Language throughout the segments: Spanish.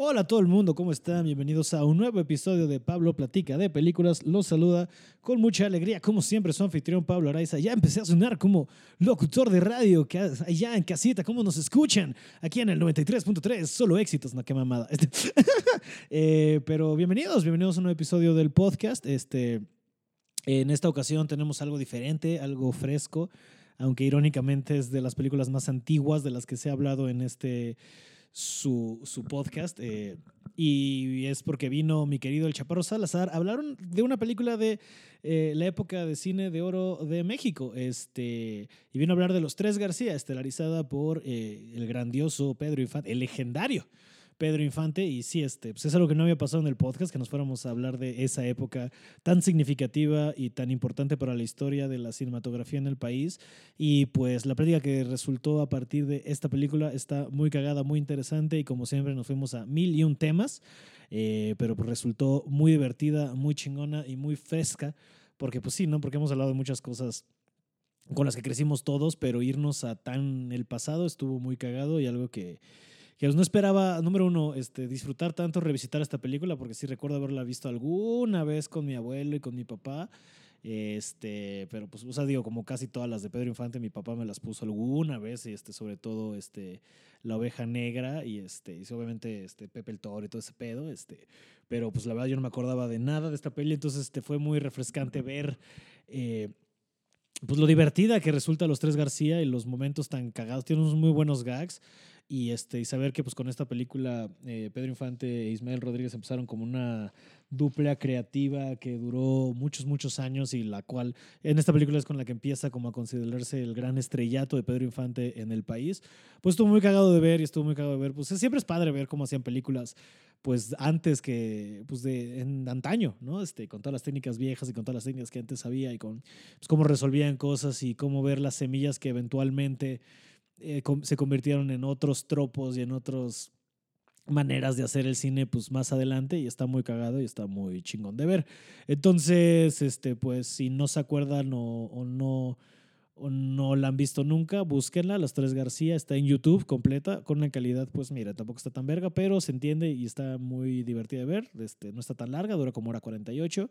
Hola a todo el mundo, ¿cómo están? Bienvenidos a un nuevo episodio de Pablo Platica de Películas. Los saluda con mucha alegría, como siempre, su anfitrión Pablo Araiza. Ya empecé a sonar como locutor de radio, que allá en casita, ¿cómo nos escuchan? Aquí en el 93.3, solo éxitos, no, qué mamada. Eh, pero bienvenidos, bienvenidos a un nuevo episodio del podcast. Este, en esta ocasión tenemos algo diferente, algo fresco, aunque irónicamente es de las películas más antiguas de las que se ha hablado en este su, su podcast. Eh, y es porque vino mi querido El Chaparro Salazar. Hablaron de una película de eh, la época de cine de oro de México. Este, y vino a hablar de Los Tres García, estelarizada por eh, el grandioso Pedro Infante, el legendario Pedro Infante. Y sí, este, pues es algo que no había pasado en el podcast, que nos fuéramos a hablar de esa época tan significativa y tan importante para la historia de la cinematografía en el país. Y pues la práctica que resultó a partir de esta película está muy cagada, muy interesante y como siempre nos fuimos a mil y un temas, eh, pero pues resultó muy divertida, muy chingona y muy fresca. Porque pues sí, ¿no? Porque hemos hablado de muchas cosas con las que crecimos todos, pero irnos a tan el pasado estuvo muy cagado y algo que, que no esperaba, número uno, este, disfrutar tanto, revisitar esta película, porque sí recuerdo haberla visto alguna vez con mi abuelo y con mi papá. Este, pero pues, o sea, digo, como casi todas las de Pedro Infante, mi papá me las puso alguna vez, y este, sobre todo este, La Oveja Negra y este, y obviamente este, Pepe el Toro y todo ese pedo, este, pero pues la verdad yo no me acordaba de nada de esta peli, entonces este, fue muy refrescante ver eh, pues lo divertida que resulta Los Tres García y los momentos tan cagados, tiene unos muy buenos gags y, este, y saber que pues, con esta película eh, Pedro Infante e Ismael Rodríguez empezaron como una dupla creativa que duró muchos, muchos años y la cual en esta película es con la que empieza como a considerarse el gran estrellato de Pedro Infante en el país. Pues estuvo muy cagado de ver y estuvo muy cagado de ver. Pues siempre es padre ver cómo hacían películas pues antes que, pues de en antaño, ¿no? Este, con todas las técnicas viejas y con todas las técnicas que antes había y con pues, cómo resolvían cosas y cómo ver las semillas que eventualmente eh, se convirtieron en otros tropos y en otras maneras de hacer el cine pues más adelante y está muy cagado y está muy chingón de ver. Entonces, este pues si no se acuerdan o, no o no la han visto nunca, búsquenla. Los Tres García está en YouTube completa, con una calidad, pues mira, tampoco está tan verga, pero se entiende y está muy divertida de ver. Este, no está tan larga, dura como hora 48.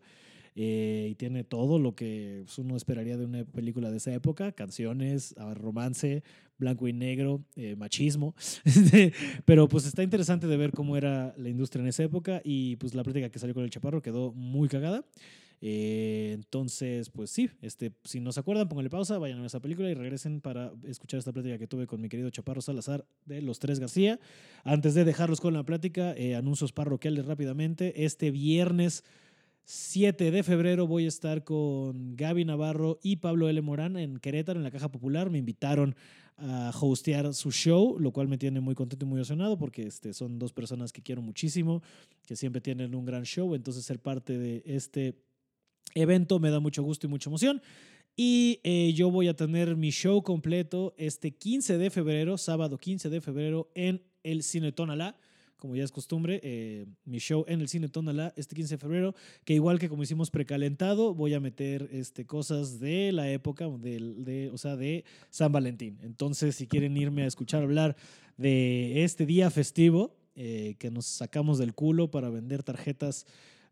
Eh, y tiene todo lo que pues, uno esperaría de una película de esa época, canciones, ah, romance, blanco y negro, eh, machismo, pero pues está interesante de ver cómo era la industria en esa época y pues la práctica que salió con el Chaparro quedó muy cagada. Eh, entonces, pues sí, este, si no se acuerdan, pónganle pausa, vayan a esa película y regresen para escuchar esta plática que tuve con mi querido Chaparro Salazar de Los Tres García. Antes de dejarlos con la plática, anuncios parroquiales rápidamente. Este viernes 7 de febrero voy a estar con Gaby Navarro y Pablo L. Morán en Querétaro, en la Caja Popular. Me invitaron a hostear su show, lo cual me tiene muy contento y muy emocionado porque este, son dos personas que quiero muchísimo, que siempre tienen un gran show. Entonces, ser parte de este evento me da mucho gusto y mucha emoción. Y eh, yo voy a tener mi show completo este 15 de febrero, sábado 15 de febrero, en el Cine Tonalá como ya es costumbre, eh, mi show en el Cine Tonalá este 15 de febrero, que igual que como hicimos precalentado, voy a meter este, cosas de la época, de, de, o sea, de San Valentín. Entonces, si quieren irme a escuchar hablar de este día festivo, eh, que nos sacamos del culo para vender tarjetas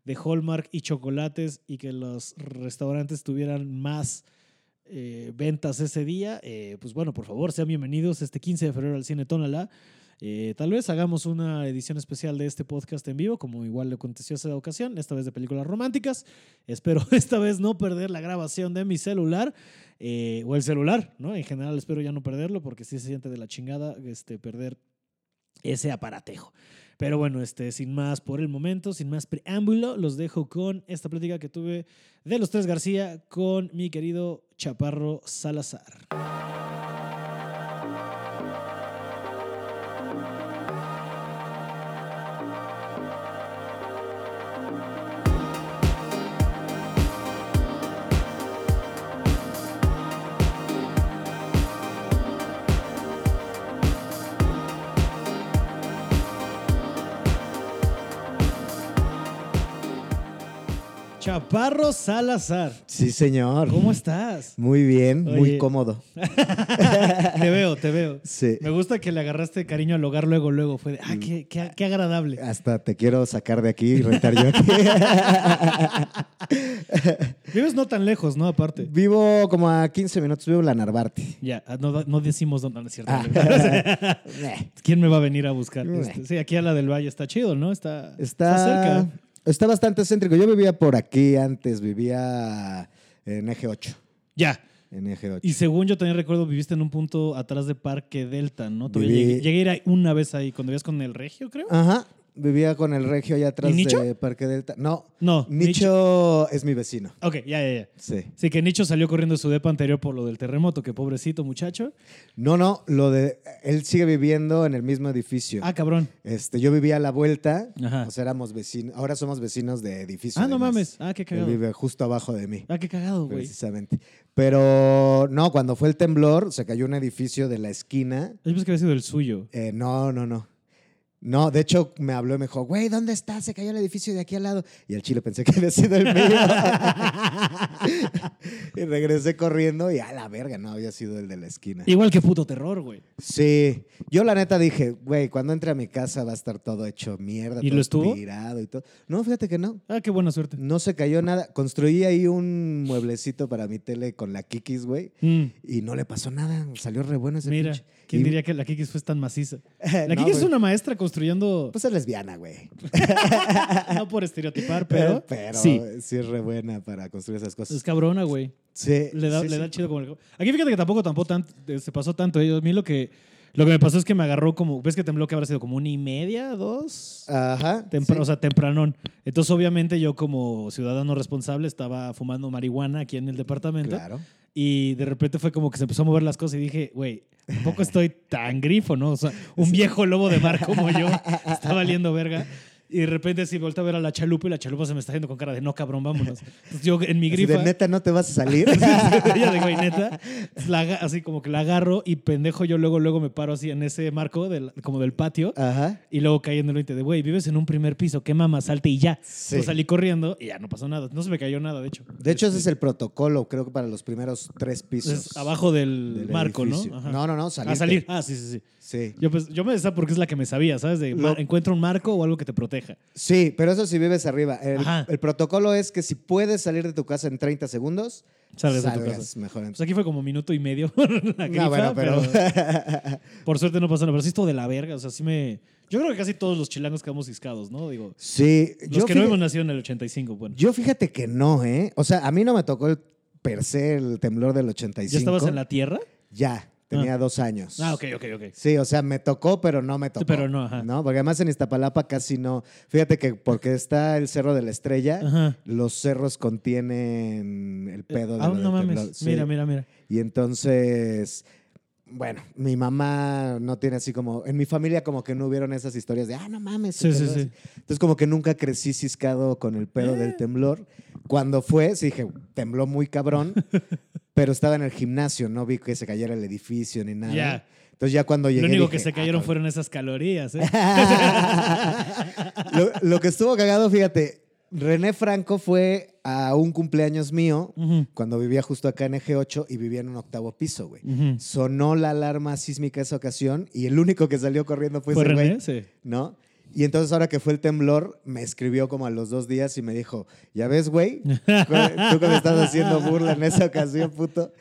de Hallmark y chocolates y que los restaurantes tuvieran más... Eh, ventas ese día, pues bueno, por favor, sean bienvenidos este 15 de febrero al Cine Tonalá. Eh, tal vez hagamos una edición especial de este podcast en vivo, como igual le aconteció esa ocasión, esta vez de películas románticas. Espero esta vez no perder la grabación de mi celular eh, o el celular, ¿no? En general espero ya no perderlo porque sí se siente de la chingada este, perder ese aparatejo. Pero bueno, este, sin más por el momento, sin más preámbulo, los dejo con esta plática que tuve de los tres García con mi querido Chaparro Salazar. Chaparro Salazar. Sí, señor. ¿Cómo estás? Muy bien, Oye. muy cómodo. te veo, te veo. Sí. Me gusta que le agarraste cariño al hogar luego, luego. Fue de, ah, qué, qué- qué agradable. Hasta te quiero sacar de aquí y rentar yo aquí. Vives no tan lejos, ¿no? Aparte. vivo como a 15 minutos, vivo la Narvarte. Ya, ah, no, no decimos dónde no es cierto. Ah. ¿Quién me va a venir a buscar? Este, sí, aquí a la del Valle está chido, ¿no? Está, Está, cerca. Está bastante céntrico. Yo vivía por aquí antes, vivía en Eje 8. Ya. En Eje 8. Y según yo también recuerdo, viviste en un punto atrás de Parque Delta, ¿no? Viví- llegué, llegué a ir una vez ahí, cuando vivías con el Regio, creo. Ajá. Vivía con el regio allá atrás ¿Y Nicho? de Parque Delta. No, No, Nicho, es mi vecino. Ok, ya, ya, ya. Sí. Sí, que Nicho salió corriendo de su depa anterior por lo del terremoto, que pobrecito muchacho. No, no, lo de él sigue viviendo en el mismo edificio. Ah, cabrón. Este, yo vivía a la vuelta, Ajá. o sea, éramos vecinos, ahora somos vecinos de edificio. Ah, no además. mames. Ah, qué Él cagado. vive justo abajo de mí, Ah, qué cagado, güey. precisamente. Pero no, cuando fue el temblor, se cayó un edificio de la esquina. Yo pensé que había sido el suyo. Eh, no, no, no. No, de hecho me habló y me dijo, güey, ¿dónde estás? Se cayó el edificio de aquí al lado. Y al chile pensé que había sido el mío. y regresé corriendo y a la verga, no, había sido el de la esquina. Igual que puto terror, güey. Sí, yo la neta dije, güey, cuando entre a mi casa va a estar todo hecho mierda, ¿Y todo lo estuvo? tirado y todo. No, fíjate que no. Ah, qué buena suerte. No se cayó nada. Construí ahí un mueblecito para mi tele con la Kikis, güey. Mm, Y no le pasó nada. Salió re bueno ese mira, pinche. ¿Quién Y- diría que la Kikis fue tan maciza? La No, Kikis es una maestra construyendo, Pues es lesbiana, güey. no por estereotipar, pero, Pero sí. sí es re buena para construir esas Es cosas. cabrona, güey. Sí. Le da, sí, le sí. da chido como el... Aquí fíjate que tampoco, tampoco tan- eh, se pasó tanto. eh. A mí lo que, lo que me pasó es que me agarró como... ¿Ves que tembló que habrá sido como una y media, dos? Ajá. Sí. O sea, tempranón. Entonces, obviamente, yo como ciudadano responsable estaba fumando marihuana aquí en el departamento. Claro. Y de repente fue como que se empezó a mover las cosas y dije, güey, tampoco estoy tan grifo, ¿no? O sea, un viejo lobo de mar como yo está valiendo verga. Y de repente sí volteé a ver a la chalupa y la chalupa se me está yendo con cara de no, cabrón, vámonos. Entonces yo en mi Así grifa... de neta no te vas a salir. Ella de güey, neta. la así como que la agarro y pendejo yo luego, luego me paro así en ese marco del, como del patio. Ajá. Y luego caí en el 20 de, güey, vives en un primer piso, qué mamá, salte y ya. Sí. Salí corriendo y ya no pasó nada. No se me cayó nada, de hecho. De hecho, ese Este, es el protocolo, creo que para los primeros tres pisos. es abajo del, del marco, ¿no? edificio. Ajá. No, no, no, salirte. A salir. Ah, sí, sí, sí. Sí. Yo, pues, yo me decía porque es la que me sabía, ¿sabes? De encuentra un marco o algo que te proteja. Sí, pero eso si vives arriba. El, protocolo es que si puedes salir de tu casa en 30 segundos, Salgas de tu salgas casa. mejor. Pues aquí fue como minuto y medio por la grifa, No, bueno, pero... pero por suerte no pasó nada. Pero sí estuvo de la verga. O sea, sí me... Yo creo que casi todos los chilangos quedamos ciscados, ¿no? Digo, sí, los yo, que no hemos nacido en el 85, bueno. yo fíjate que no, ¿eh? O sea, a mí no me tocó el per se el temblor del 85. ¿Ya estabas en la tierra? Ya, tenía dos años. Ah, ok, ok, ok. Sí, o sea, me tocó, pero no me tocó. pero no, ajá. ¿no? Porque además en Iztapalapa casi no. Fíjate que porque está el Cerro de la Estrella, Ajá. los cerros contienen el pedo de Ah, lo del no mames. Sí. Mira, mira, mira. Y entonces, bueno, mi mamá no tiene así como, en mi familia como que no hubieron esas historias de, ah, no mames. Sí, sí, sí. así". Entonces como que nunca crecí ciscado con el pedo Eh. del temblor. Cuando fue, sí dije, tembló muy cabrón, pero estaba en el gimnasio, no vi que se cayera el edificio ni nada. Ya. Entonces ya cuando llegué Lo único dije, que se "Ah, cayeron cabrón". fueron esas calorías, ¿eh? lo, lo que estuvo cagado, fíjate, René Franco fue a un cumpleaños mío cuando vivía justo acá en Eje 8 y vivía en un octavo piso, güey. Sonó la alarma sísmica esa ocasión y el único que salió corriendo fue, ¿Fue ese René? güey, Sí. ¿no? Y entonces ahora que fue el temblor, me escribió como a los dos días y me dijo, ya ves, güey, tú que me estás haciendo burla en esa ocasión, puto.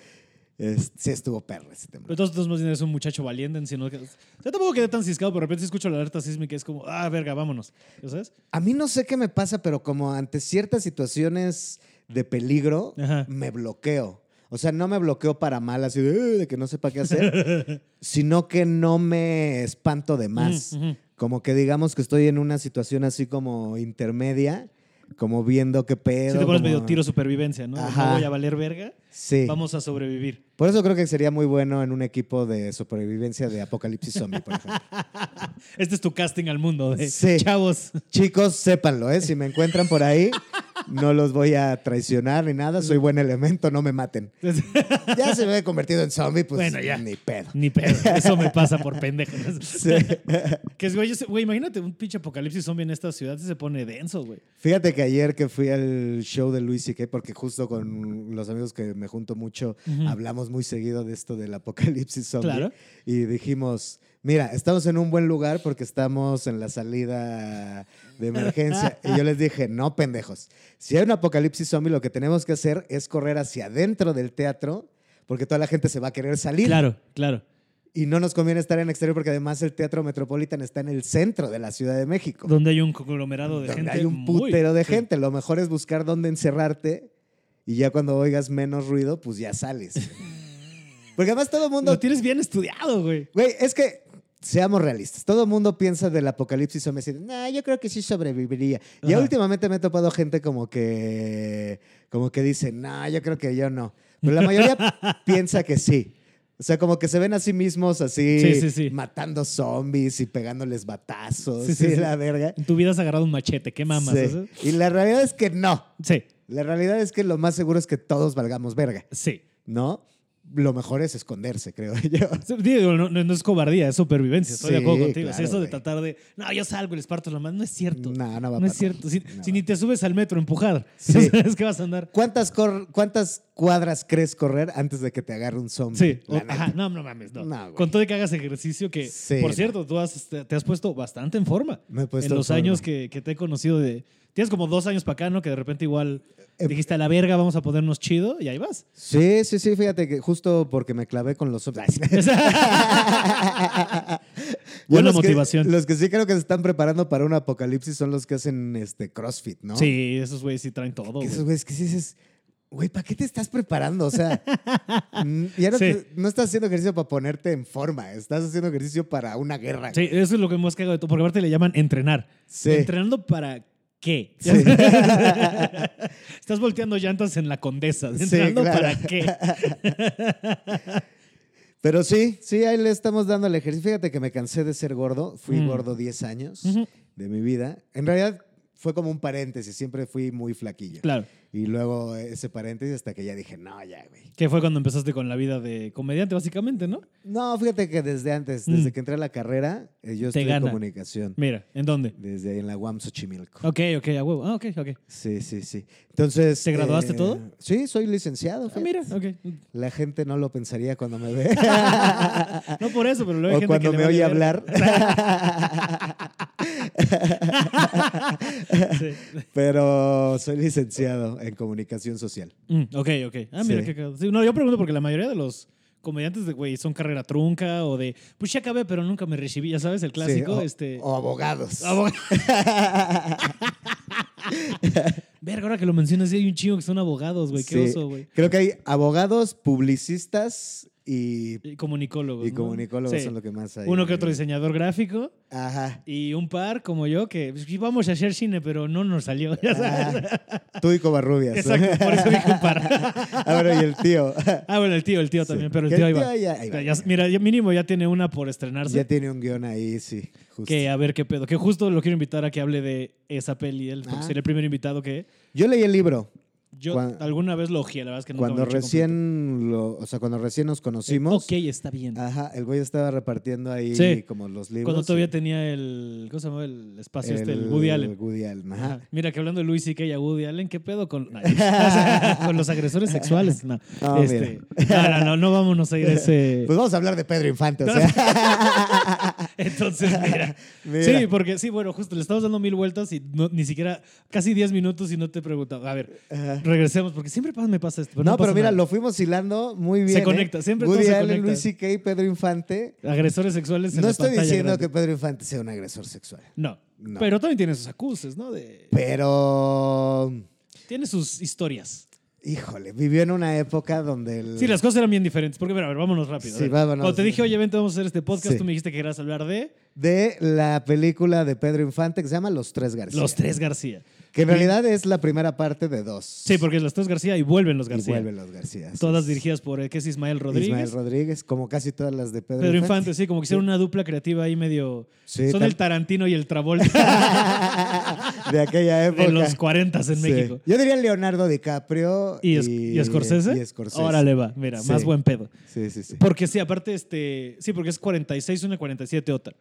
Es- sí estuvo perro ese temblor. Pero todos más bien eres un muchacho valiente, sino que... Yo tampoco quedé tan ciscado, pero de repente escucho la alerta sísmica es como, ah, verga, vámonos. ¿Ya sabes? A mí no sé qué me pasa, pero como ante ciertas situaciones de peligro, Ajá. me bloqueo. O sea, no me bloqueo para mal, así de, "Uh", de que no sepa qué hacer, sino que no me espanto de más. Ujú, ujú. Como que digamos que estoy en una situación así como intermedia, como viendo qué pedo. Si te pones como- medio tiro supervivencia, ¿no? Ajá. No voy a valer verga, Sí. vamos a sobrevivir. Por eso creo que sería muy bueno en un equipo de supervivencia de Apocalipsis Zombie, por ejemplo. Este es tu casting al mundo de Sí. chavos. Chicos, sépanlo, ¿eh? Si me encuentran por ahí, no los voy a traicionar ni nada, soy buen elemento, no me maten. Ya se me he convertido en zombie, pues Bueno, ya. ni pedo. Ni pedo. Eso me pasa por pendejo. Sí. Que es, güey, güey, imagínate un pinche apocalipsis zombie en esta ciudad se pone denso, güey. Fíjate que ayer que fui al show de Luis C.K., porque justo con los amigos que me junto mucho, Ujú. hablamos muy seguido de esto del apocalipsis zombie. Claro. Y dijimos, mira, estamos en un buen lugar porque estamos en la salida de emergencia. y yo les dije, no, pendejos. Si hay un apocalipsis zombie, lo que tenemos que hacer es correr hacia adentro del teatro porque toda la gente se va a querer salir. Claro, claro. Y no nos conviene estar en exterior porque además el Teatro Metropolitan está en el centro de la Ciudad de México. Donde hay un conglomerado de donde gente. hay un muy- putero de sí. gente. Lo mejor es buscar dónde encerrarte y ya cuando oigas menos ruido, pues ya sales. Porque además todo el mundo... Lo tienes bien estudiado, güey. Güey, es que seamos realistas. Todo el mundo piensa del apocalipsis zombie así, nah, yo creo que sí sobreviviría. Ya Ajá. últimamente me he topado gente como que, como que dice, no, yo creo que yo no. Pero la mayoría piensa que sí. O sea, como que se ven a sí mismos así, Sí, sí, sí. matando zombies y pegándoles batazos Sí, la verga. En tu vida has agarrado un machete, qué mamas. Y la realidad es que no. Sí, La realidad es que lo más seguro es que todos valgamos verga, sí. ¿no? Lo mejor es esconderse, creo yo. Digo, no, es cobardía, es supervivencia. Estoy de Sí, acuerdo contigo. claro, eso de tratar de, no, yo salgo y les parto la mano, no es cierto. No, no va a No es cierto. Si, No si va. ni te subes al metro a empujar, Sí. ¿sabes que vas a andar? ¿Cuántas, cor- ¿Cuántas cuadras crees correr antes de que te agarre un zombie? Sí, o- ajá, no, no mames, no. No, güey. Con todo que hagas ejercicio, que Sí, por no. cierto, tú has, este, te has puesto bastante en forma. Me he puesto en los años que, que te he conocido de. Tienes como dos años para acá, ¿no? Que de repente igual Eh, dijiste a la verga, vamos a ponernos chido y ahí vas. Sí, sí, sí, fíjate que justo porque me clavé con los zombies. Buena los que- motivación. los que sí creo que se están preparando para un apocalipsis son los que hacen este CrossFit, ¿no? Sí, esos güeyes sí traen todo. Esos güeyes que sí dices, güey, ¿para qué te estás preparando? O sea, mm, ya no, Sí. te- no estás haciendo ejercicio para ponerte en forma, estás haciendo ejercicio para una guerra. Sí, eso es lo que más cagado de todo, porque aparte le llaman entrenar. Sí. ¿Entrenando para qué? Sí. Estás volteando llantas en la condesa. Sí, ¿Entrenando claro. para qué? Pero sí, sí, ahí le estamos dando el ejercicio. Fíjate que me cansé de ser gordo. Fui Mm. gordo 10 años de mi vida. En realidad fue como un paréntesis, siempre fui muy flaquillo. Claro. Y luego ese paréntesis hasta que ya dije, no, ya, güey. Que fue cuando empezaste con la vida de comediante, básicamente, ¿no? No, fíjate que desde antes, desde Mm. que entré a la carrera, eh, yo Te estudié gana. comunicación. Mira, ¿en dónde? Desde ahí en la UAM Xochimilco. Ok, ok, a huevo. Ah, ok, ok. Sí, sí, sí. Entonces. ¿Te graduaste todo? Sí, soy licenciado. Ah, mira, ok. La gente no lo pensaría cuando me ve. No por eso, pero luego hay o gente cuando que me oye hablar. Sí. Pero soy licenciado en comunicación social. Mm, ok, ok. Ah, mira Sí. Sí, no, yo pregunto porque la mayoría de los comediantes de güey son carrera trunca o de pues ya acabé, pero nunca me recibí, ya sabes, el clásico, o, este. o abogados. Abog- Verga, ahora que lo mencionas, hay un chingo que son abogados, güey. Qué oso, güey. Creo que hay abogados, publicistas y, Y comunicólogos. y ¿no? comunicólogos Sí. son lo que más hay. Uno que otro diseñador gráfico Ajá. y un par como yo que pues, íbamos a hacer cine, pero no nos salió. Ya sabes. Ah, tú y Covarrubias. Exacto, por eso dije un par. ah, bueno, y el tío. Ah, bueno, el tío, el tío Sí. también, pero el tío ahí va. ya- ahí va. Ya- mira, mínimo ya tiene una por estrenarse. Ya tiene un guion ahí, sí. Justo. Que a ver qué pedo. Que justo lo quiero invitar a que hable de esa peli, él, Ah. sería el primer invitado que Yo leí el libro. Yo alguna vez lo ojeé, la verdad es que nunca Cuando recién lo, o sea, cuando recién nos conocimos, Ok, está bien. ajá, el güey estaba repartiendo ahí Sí. como los libros. Cuando todavía y- tenía el. ¿Cómo se llamaba el espacio este? El Woody Allen. Woody Allen, ajá. Mira, que hablando de Luis y a Woody Allen, ¿qué pedo con, con los agresores sexuales? No, No, Este, no, no, no, no vámonos a ir a ese. Pues vamos a hablar de Pedro Infante, o sea. Entonces, mira. Mira. Sí, porque sí, bueno, justo le estamos dando mil vueltas y no- ni siquiera casi 10 minutos y no te he preguntado. A ver, Ajá. regresemos, porque siempre me pasa esto. Pero No, no, pero mira, nada. lo fuimos hilando muy bien. Se ¿eh? conecta, siempre todo Woody se Allen. Luis C.K., Pedro Infante. Agresores sexuales en No la estoy diciendo grande. que Pedro Infante sea un agresor sexual. No. No. Pero también tiene sus acuses, ¿no? De... Pero, Tiene sus historias. Híjole, vivió en una época donde el... Sí, las cosas eran bien diferentes. Porque, a ver, vámonos rápido. Sí, vámonos. Cuando te dije, oye, vente, vamos a hacer este podcast, Sí. tú me dijiste que querías hablar de De la película de Pedro Infante que se llama Los Tres García. Los Tres García. Que en realidad es la primera parte de dos. Sí, porque es los tres García y vuelven los Y García. vuelven los García. Todas dirigidas por, eh, ¿qué es Ismael Rodríguez? Ismael Rodríguez, como casi todas las de Pedro, Pedro Infante, sí, como que hicieron una dupla creativa ahí medio... Sí, Son el Tarantino y el Travolta de aquella época. de los 40 en. México. Yo diría Leonardo DiCaprio ¿Y, es- y Scorsese? y Scorsese. Órale va, mira, más buen pedo. Sí, sí, sí. Porque sí, aparte, este... Sí, porque es 46 una, 47 otra.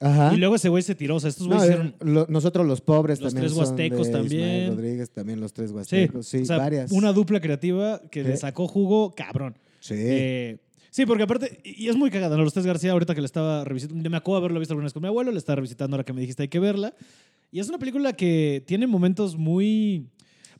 Ajá. Y luego ese güey se tiró. O sea, estos No, güeyes eh, hicieron... lo- nosotros los pobres Los también tres son huastecos de también. Ismael Rodríguez, también los tres huastecos. Sí, o sea, varias. una dupla creativa que le sacó jugo cabrón. Sí. Eh, sí, porque aparte, y es muy cagada, ¿no? Los tres García, ahorita que la estaba revisitando, me acuerdo de haberlo visto alguna vez con mi abuelo, la estaba revisitando ahora que me dijiste hay que verla. Y es una película que tiene momentos muy...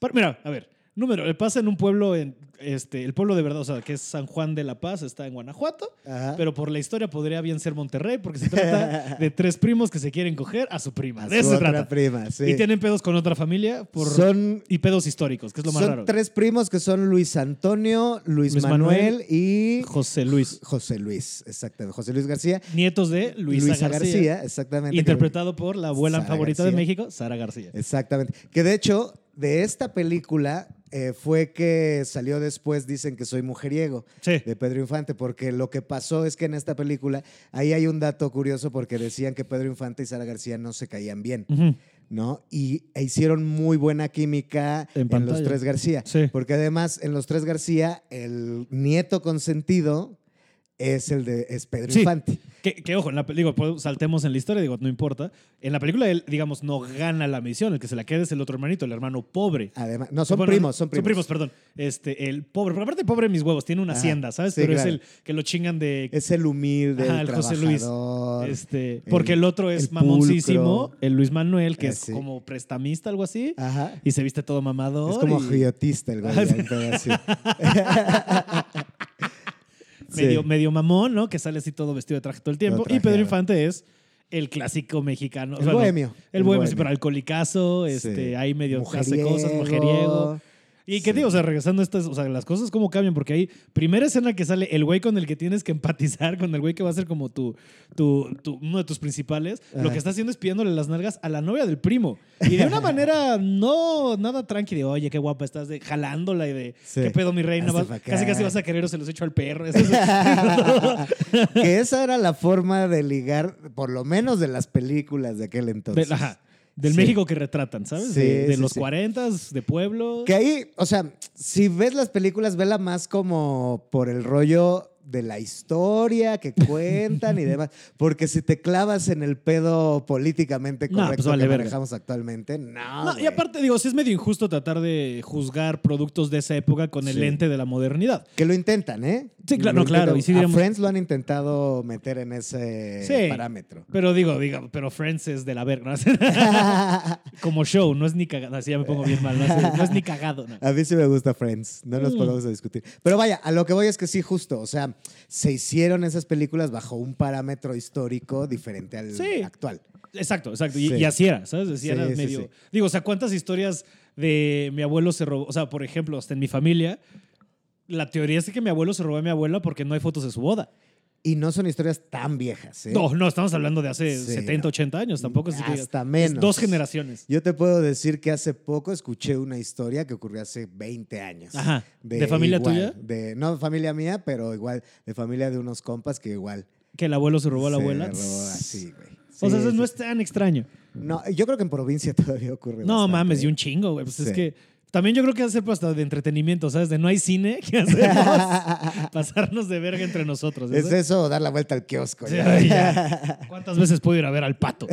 Pero, Mira, a ver, número, eh, pasa en un pueblo, en, este, el pueblo de verdad, o sea, que es San Juan de la Paz, está en Guanajuato, Ajá. pero por la historia podría bien ser Monterrey, porque se trata de tres primos que se quieren coger a su prima. A de su eso otra trata. prima, sí. Y tienen pedos con otra familia por, son y pedos históricos, que es lo más son raro. tres primos que son Luis Antonio, Luis, Luis Manuel, Manuel, y José Luis. José Luis, exactamente. José Luis García. Nietos de Luisa, Luisa García, García, exactamente. Interpretado por la abuela Sara favorita de. México, Sara García. Exactamente. Que de hecho, de esta película eh, fue que salió después, dicen que soy mujeriego, Sí. de Pedro Infante, porque lo que pasó es que en esta película, ahí hay un dato curioso porque decían que Pedro Infante y Sara García no se caían bien. ¿no? Y e hicieron muy buena química En. Los Tres García. Sí. Porque además, en Los Tres García, el nieto consentido es el de es Pedro Sí. Infante. Que, que, ojo, en la, pe- digo, saltemos en la historia, digo, no importa. En la película él, digamos, no gana la misión, el que se la queda es el otro hermanito, el hermano pobre. Además, no, son Bueno, primos, son primos. Son primos, perdón. Este, el pobre, pero aparte pobre mis huevos, tiene una Ajá, hacienda, ¿sabes? sí, pero claro. es el que lo chingan de... Es el humilde, Ajá, el, el José Luis. este, porque el, otro es el mamoncísimo, pulcro. el Luis Manuel, que Ah, es sí. como prestamista, algo así, Ajá. y se viste todo mamador. Es como y- el güey. Sí. Sí. medio, medio mamón, ¿no? Que sale así todo vestido de traje todo el tiempo. Y Pedro. Infante es el clásico mexicano. El bohemio, El, el bohemio, sí, bohemio. pero alcoholicazo, este, Sí. ahí medio hace cosas, mujeriego. Y qué Sí. digo, o sea, regresando a estas, o sea, las cosas cómo cambian, porque ahí, primera escena que sale el güey con el que tienes que empatizar, con el güey que va a ser como tu, tu, tu- uno de tus principales, lo que está haciendo es pidiéndole las nalgas a la novia del primo. Y de una manera no nada tranqui, de oye, qué guapa estás, de jalándola y de Sí. qué pedo, mi reina, vas- casi casi vas a querer o se los echo al perro. Eso que esa era la forma de ligar, por lo menos de las películas de aquel entonces. Ajá, del Sí. México que retratan, ¿sabes? Sí, de de sí, los sí. 40, de pueblo. Que ahí, o sea, si ves las películas, vela más como por el rollo de la historia que cuentan y demás. Porque si te clavas en el pedo políticamente No, pues correcto vale que verga. manejamos actualmente, no. No, y aparte, digo, sí es medio injusto tratar de juzgar productos de esa época con el Sí. lente de la modernidad. Que lo intentan, ¿eh? Sí, claro, no, claro, y sí A diríamos- Friends lo han intentado meter en ese Sí. parámetro. Pero digo, digo, pero Friends es de la verga. ¿no? Como show, no es ni cagado. Así ya me pongo bien mal. No, es- no es ni cagado. A mí sí me gusta Friends, no nos Mm. pongamos a discutir. Pero vaya, a lo que voy es que sí, justo, o sea, se hicieron esas películas bajo un parámetro histórico diferente al Sí. actual. Exacto, exacto. Y, Sí. y así era, ¿sabes? Así Sí, era medio. Digo, o sea, ¿cuántas historias de mi abuelo se robó? O sea, por ejemplo, hasta en mi familia, la teoría es que mi abuelo se robó a mi abuela porque no hay fotos de su boda. Y no son historias tan viejas, ¿eh? No, no, estamos hablando de hace Sí, 70, no. 80 años. Tampoco es que Hasta es menos. dos generaciones. Yo te puedo decir que hace poco escuché una historia que ocurrió hace 20 años. Ajá. ¿De familia igual, tuya? De, no familia mía, pero igual de familia de unos compas que igual. Que el abuelo se robó a la se abuela. robó así, güey. o sea, eso sí, no es tan extraño. No, yo creo que en provincia todavía ocurre. No bastante, mames, y un chingo, güey. Pues es que también yo creo que hacer hasta de entretenimiento, ¿sabes? De no hay cine, ¿qué hacemos? Pasarnos de verga entre nosotros. Es eso, dar la vuelta al kiosco. Sí, ya. ¿Cuántas veces puedo ir a ver al pato?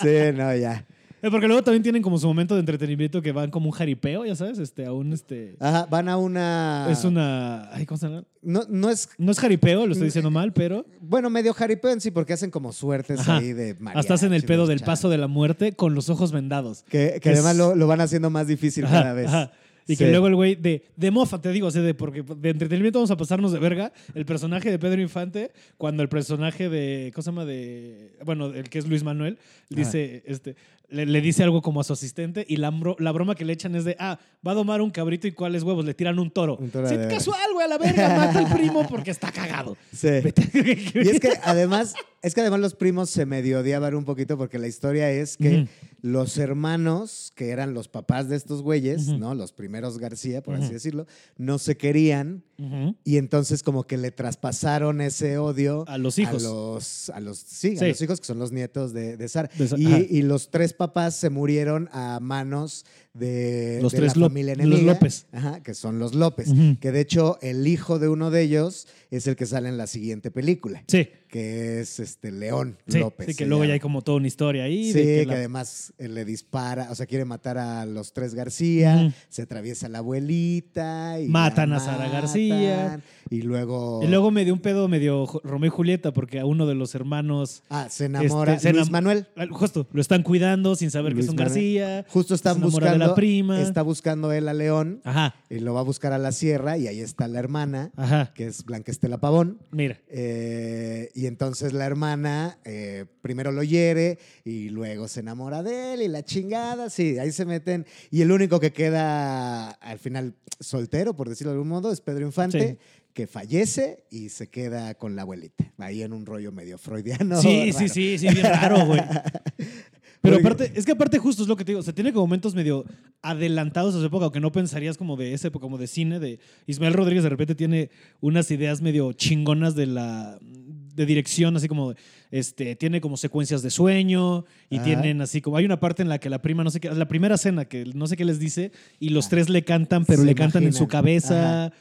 sí, no, ya. Eh, Porque luego también tienen como su momento de entretenimiento que van como un jaripeo, ya sabes, este, a un este. Ajá, van a una. Es una. Ay, ¿cómo se llama? No, no es. No es jaripeo, lo estoy diciendo mal, pero. Bueno, medio jaripeo en sí, porque hacen como suertes Ajá. ahí de Hasta hacen el mariachi, pedo de del paso de la muerte con los ojos vendados. Que, que que es- además lo, lo van haciendo más difícil Ajá, cada vez. ajá. Y que Sí. luego el güey de, de mofa, te digo, o sea, de, porque de entretenimiento vamos a pasarnos de verga. El personaje de Pedro Infante, cuando el personaje de, ¿cómo se llama? De, bueno, el que es Luis Manuel, dice, este, le, le dice algo como a su asistente y la, bro- la broma que le echan es de, ah, va a domar un cabrito y cuáles huevos, le tiran un toro. Un toro sí, de- casual, güey, a la verga, mata al primo porque está cagado. Sí. Y es que además, es que además los primos se medio odiaban un poquito porque la historia es que los hermanos, que eran los papás de estos güeyes. ¿no? Los primeros García, por así decirlo, no se querían y entonces como que le traspasaron ese odio A los hijos. A los, a los, sí, Sí. a los hijos que son los nietos de, de Sara. De y, y los tres papás se murieron a manos de, Los de tres la familia los. López. Ajá, que son los López. Que de hecho el hijo de uno de ellos es el que sale en la siguiente película, Sí. que es este León Sí, López. sí, que luego ya hay como toda una historia ahí. Sí, de que, que la- además eh, le dispara, o sea, quiere matar a los tres García, se atraviesa la abuelita y Matan a Sara García. Y luego, Y luego me dio un pedo medio Romeo y Julieta porque a uno de los hermanos, ah, se enamora este, se Luis enam- Manuel. justo, lo están cuidando sin saber Luis que son Manuel. García. Justo están enamora buscando, la prima. está buscando él a León Ajá, y lo va a buscar a la sierra y ahí está la hermana, ajá. que es Blanca Estela Pavón. Mira. Eh, y entonces la hermana eh, primero lo hiere y luego se enamora de él y la chingada, sí, ahí se meten. Y el único que queda al final soltero, por decirlo de algún modo, es Pedro Infante, que fallece y se queda con la abuelita, ahí en un rollo medio freudiano. sí, sí, sí, sí, bien raro, güey. Pero aparte, es que aparte justo es lo que te digo, o sea, tiene como momentos medio adelantados a su época, aunque no pensarías como de esa época, como de cine, de Ismael Rodríguez de repente tiene unas ideas medio chingonas de la de dirección, así como este tiene como secuencias de sueño y Ajá. tienen así como hay una parte en la que la prima no sé qué, la primera escena que no sé qué les dice y los Ah. tres le cantan, pero Se le cantan en su cabeza.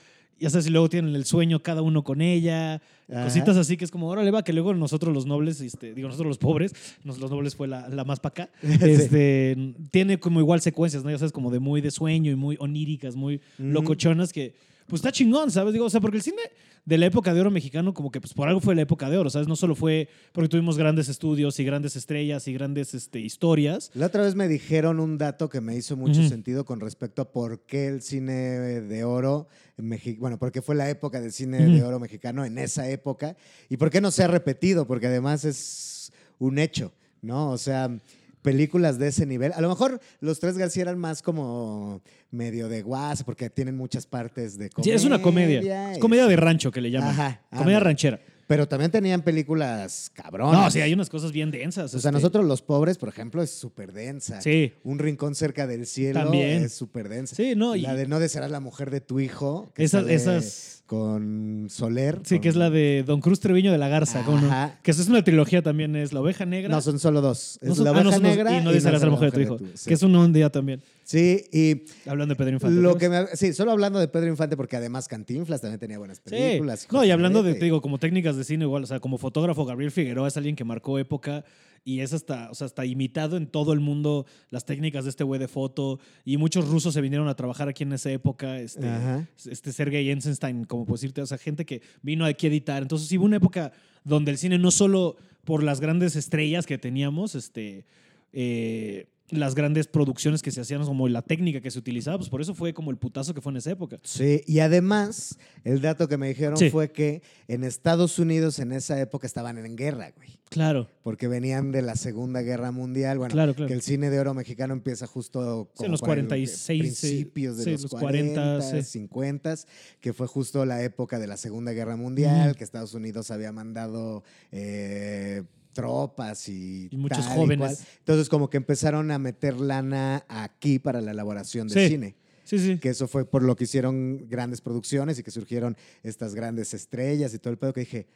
Ya sabes, y luego tienen el sueño cada uno con ella. Ajá. Cositas así que es como, órale, va, que luego nosotros los nobles, este, digo, nosotros los pobres, nos- los nobles fue la, la más para acá, este, tiene como igual secuencias, ¿no? Ya sabes, como de muy de sueño y muy oníricas, muy locochonas que, pues está chingón, ¿sabes? Digo, o sea, porque el cine de la época de oro mexicano, como que pues por algo fue la época de oro, ¿sabes? No solo fue porque tuvimos grandes estudios y grandes estrellas y grandes este, historias. La otra vez me dijeron un dato que me hizo mucho sentido con respecto a por qué el cine de oro, en Mexi- bueno, porque fue la época del cine de oro mexicano en esa época y por qué no se ha repetido, porque además es un hecho, ¿no? O sea, películas de ese nivel. A lo mejor los tres García eran más como medio de guasa, porque tienen muchas partes de Sí, comedia. es una comedia. Es comedia de rancho que le llaman. Ajá, comedia ranchera. Pero también tenían películas cabronas. No, sí, hay unas cosas bien densas. O sea, este. nosotros los pobres, por ejemplo, es súper densa. Sí. Un rincón cerca del cielo También. es súper densa. Sí, no, y La de no desearás la mujer de tu hijo. que esas, esas. Con Soler. Sí, con- que es la de Don Cruz Treviño de la Garza. ¿cómo no? Que eso es una trilogía también, es La Oveja Negra. No, son solo dos. Es No son- la ah, oveja no son dos- negra y no desearás a la mujer de tu hijo. sí. Que es un día también. Sí, y Hablando de Pedro Infante. lo ¿no? que me, sí, solo hablando de Pedro Infante, porque además Cantinflas también tenía buenas Sí. películas. No, y hablando de, te digo, como técnicas de cine igual, o sea, como fotógrafo, Gabriel Figueroa es alguien que marcó época y es hasta, o sea, hasta imitado en todo el mundo las técnicas de este güey de foto y muchos rusos se vinieron a trabajar aquí en esa época, este, Ajá. este Sergei Eisenstein, como puedo decirte, o sea, gente que vino aquí a editar. Entonces, sí hubo una época donde el cine no solo por las grandes estrellas que teníamos, este, eh, las grandes producciones que se hacían, como la técnica que se utilizaba, pues por eso fue como el putazo que fue en esa época. Sí, y además, el dato que me dijeron Sí. fue que en Estados Unidos en esa época estaban en guerra, güey. Claro. porque venían de la Segunda Guerra Mundial. Bueno, Claro, claro. que el cine de oro mexicano empieza justo Sí, como en los por el- 46, principios de sí, los, los 40, 40, sí. 50, que fue justo la época de la Segunda Guerra Mundial, que Estados Unidos había mandado eh, tropas y, Y muchos tal jóvenes. cual. Entonces como que empezaron a meter lana aquí para la elaboración Sí. cine. Sí, sí. Que eso fue por lo que hicieron grandes producciones y que surgieron estas grandes estrellas y todo el pedo que dije,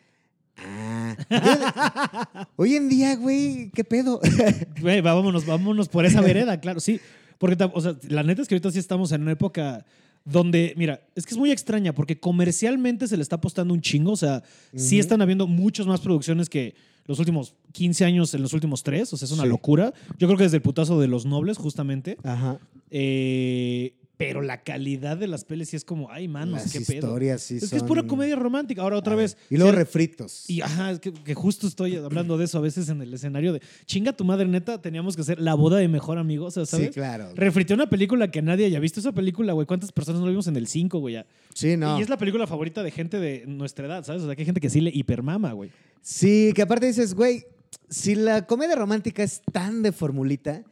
ah, hoy en día, güey, ¿qué pedo? Güey, vámonos, vámonos por esa vereda, claro, sí. Porque, o sea, la neta es que ahorita sí estamos en una época donde, mira, es que es muy extraña porque comercialmente se le está apostando un chingo. O sea, sí están habiendo muchas más producciones que los últimos 15 años en los últimos tres. O sea, es una Sí. locura. Yo creo que desde el putazo de los nobles, justamente. Ajá. Eh, pero la calidad de las pelis sí es como, ay, manos, Las qué pedo. historias sí Es que es pura comedia romántica. Ahora, otra Ah, vez. Y luego refritos. y ajá, es que, que justo estoy hablando de eso a veces en el escenario de chinga tu madre, neta, teníamos que hacer la boda de mejor amigo, o sea, ¿sabes? Sí, claro. Refrité una película que nadie haya visto esa película, güey. ¿Cuántas personas no la vimos en el 5, güey? Sí, no. Y es la película favorita de gente de nuestra edad, ¿sabes? O sea, que hay gente que sí le hipermama, güey. Sí, que aparte dices, güey, si la comedia romántica es tan de formulita.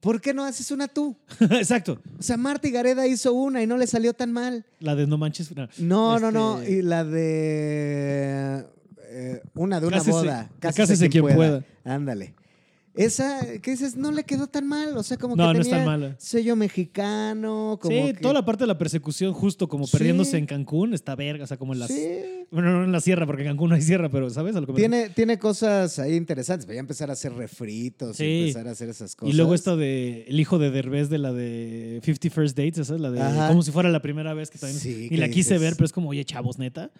¿Por qué no haces una tú? Exacto. O sea, Marta y Gareda hizo una y no le salió tan mal. La de No Manches. no. No, no, no. Este- Y la de. eh, una de una Cásese- boda. Cásese quien pueda. Ándale. Esa, que dices, no le quedó tan mal. O sea, como No, que no es tenía tan mala. sello mexicano. Como Sí, que- toda la parte de la persecución, justo como Sí. perdiéndose en Cancún, está verga. O sea, como en las. Sí. Bueno, no en la sierra, porque en Cancún no hay sierra, pero ¿sabes? A lo que me Tiene, tiene cosas ahí interesantes. Voy a empezar a hacer refritos y empezar a hacer esas cosas. Y luego esta de el hijo de Derbez de la de 50 First Dates, esa es la de Ajá. como si fuera la primera vez que también que la quise dices- ver, pero es como, oye, chavos, neta.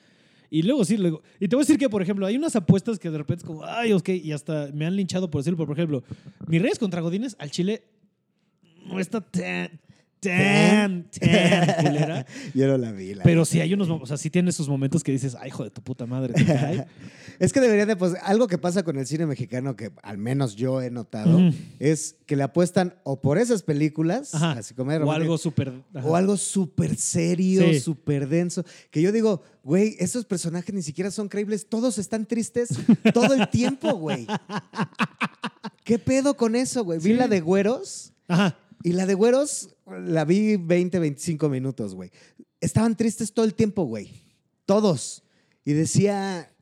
Y luego sí, luego. Y te voy a decir que, por ejemplo, hay unas apuestas que de repente es como, ay, ok, y hasta me han linchado por decirlo, por ejemplo, Mis Reyes contra Godines al Chile no está tan, tan, tan culera. Yo no la vi. la Pero sí hay unos, o sea, sí tiene esos momentos que dices, ay, hijo de tu puta madre. Es que deberían de, pues, algo que pasa con el cine mexicano que al menos yo he notado es que le apuestan o por esas películas, Ajá. así como de O algo súper. ajá. o algo súper serio, Sí. súper denso, que yo digo, güey, esos personajes ni siquiera son creíbles, todos están tristes todo el tiempo, güey. ¿Qué pedo con eso, güey? Vi Sí. la de Güeros Ajá. Y la de Güeros la vi 20, 25 minutos, güey. Estaban tristes todo el tiempo, güey. Todos. Y decía,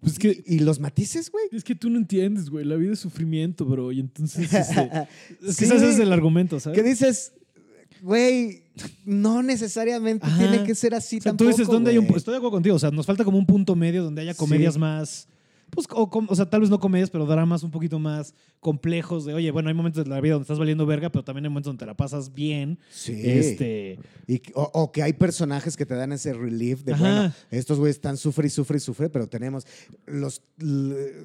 Pues es que. ¿y los matices, güey? Es que tú no entiendes, güey. La vida es sufrimiento, bro. Y entonces. Este, es Sí. ese es el argumento, ¿sabes? Que dices, güey, no necesariamente Ajá. tiene que ser así O sea, tampoco. tú dices, ¿dónde hay un.? Estoy de acuerdo contigo. O sea, nos falta como un punto medio donde haya comedias Sí. más. Pues, o, o sea, tal vez no comedias, pero dramas un poquito más complejos. De, oye, bueno, hay momentos de la vida donde estás valiendo verga, pero también hay momentos donde te la pasas bien. Sí. Este. Y o, o que hay personajes que te dan ese relief de, Ajá. bueno, estos güeyes están sufre y sufre y sufre, pero tenemos los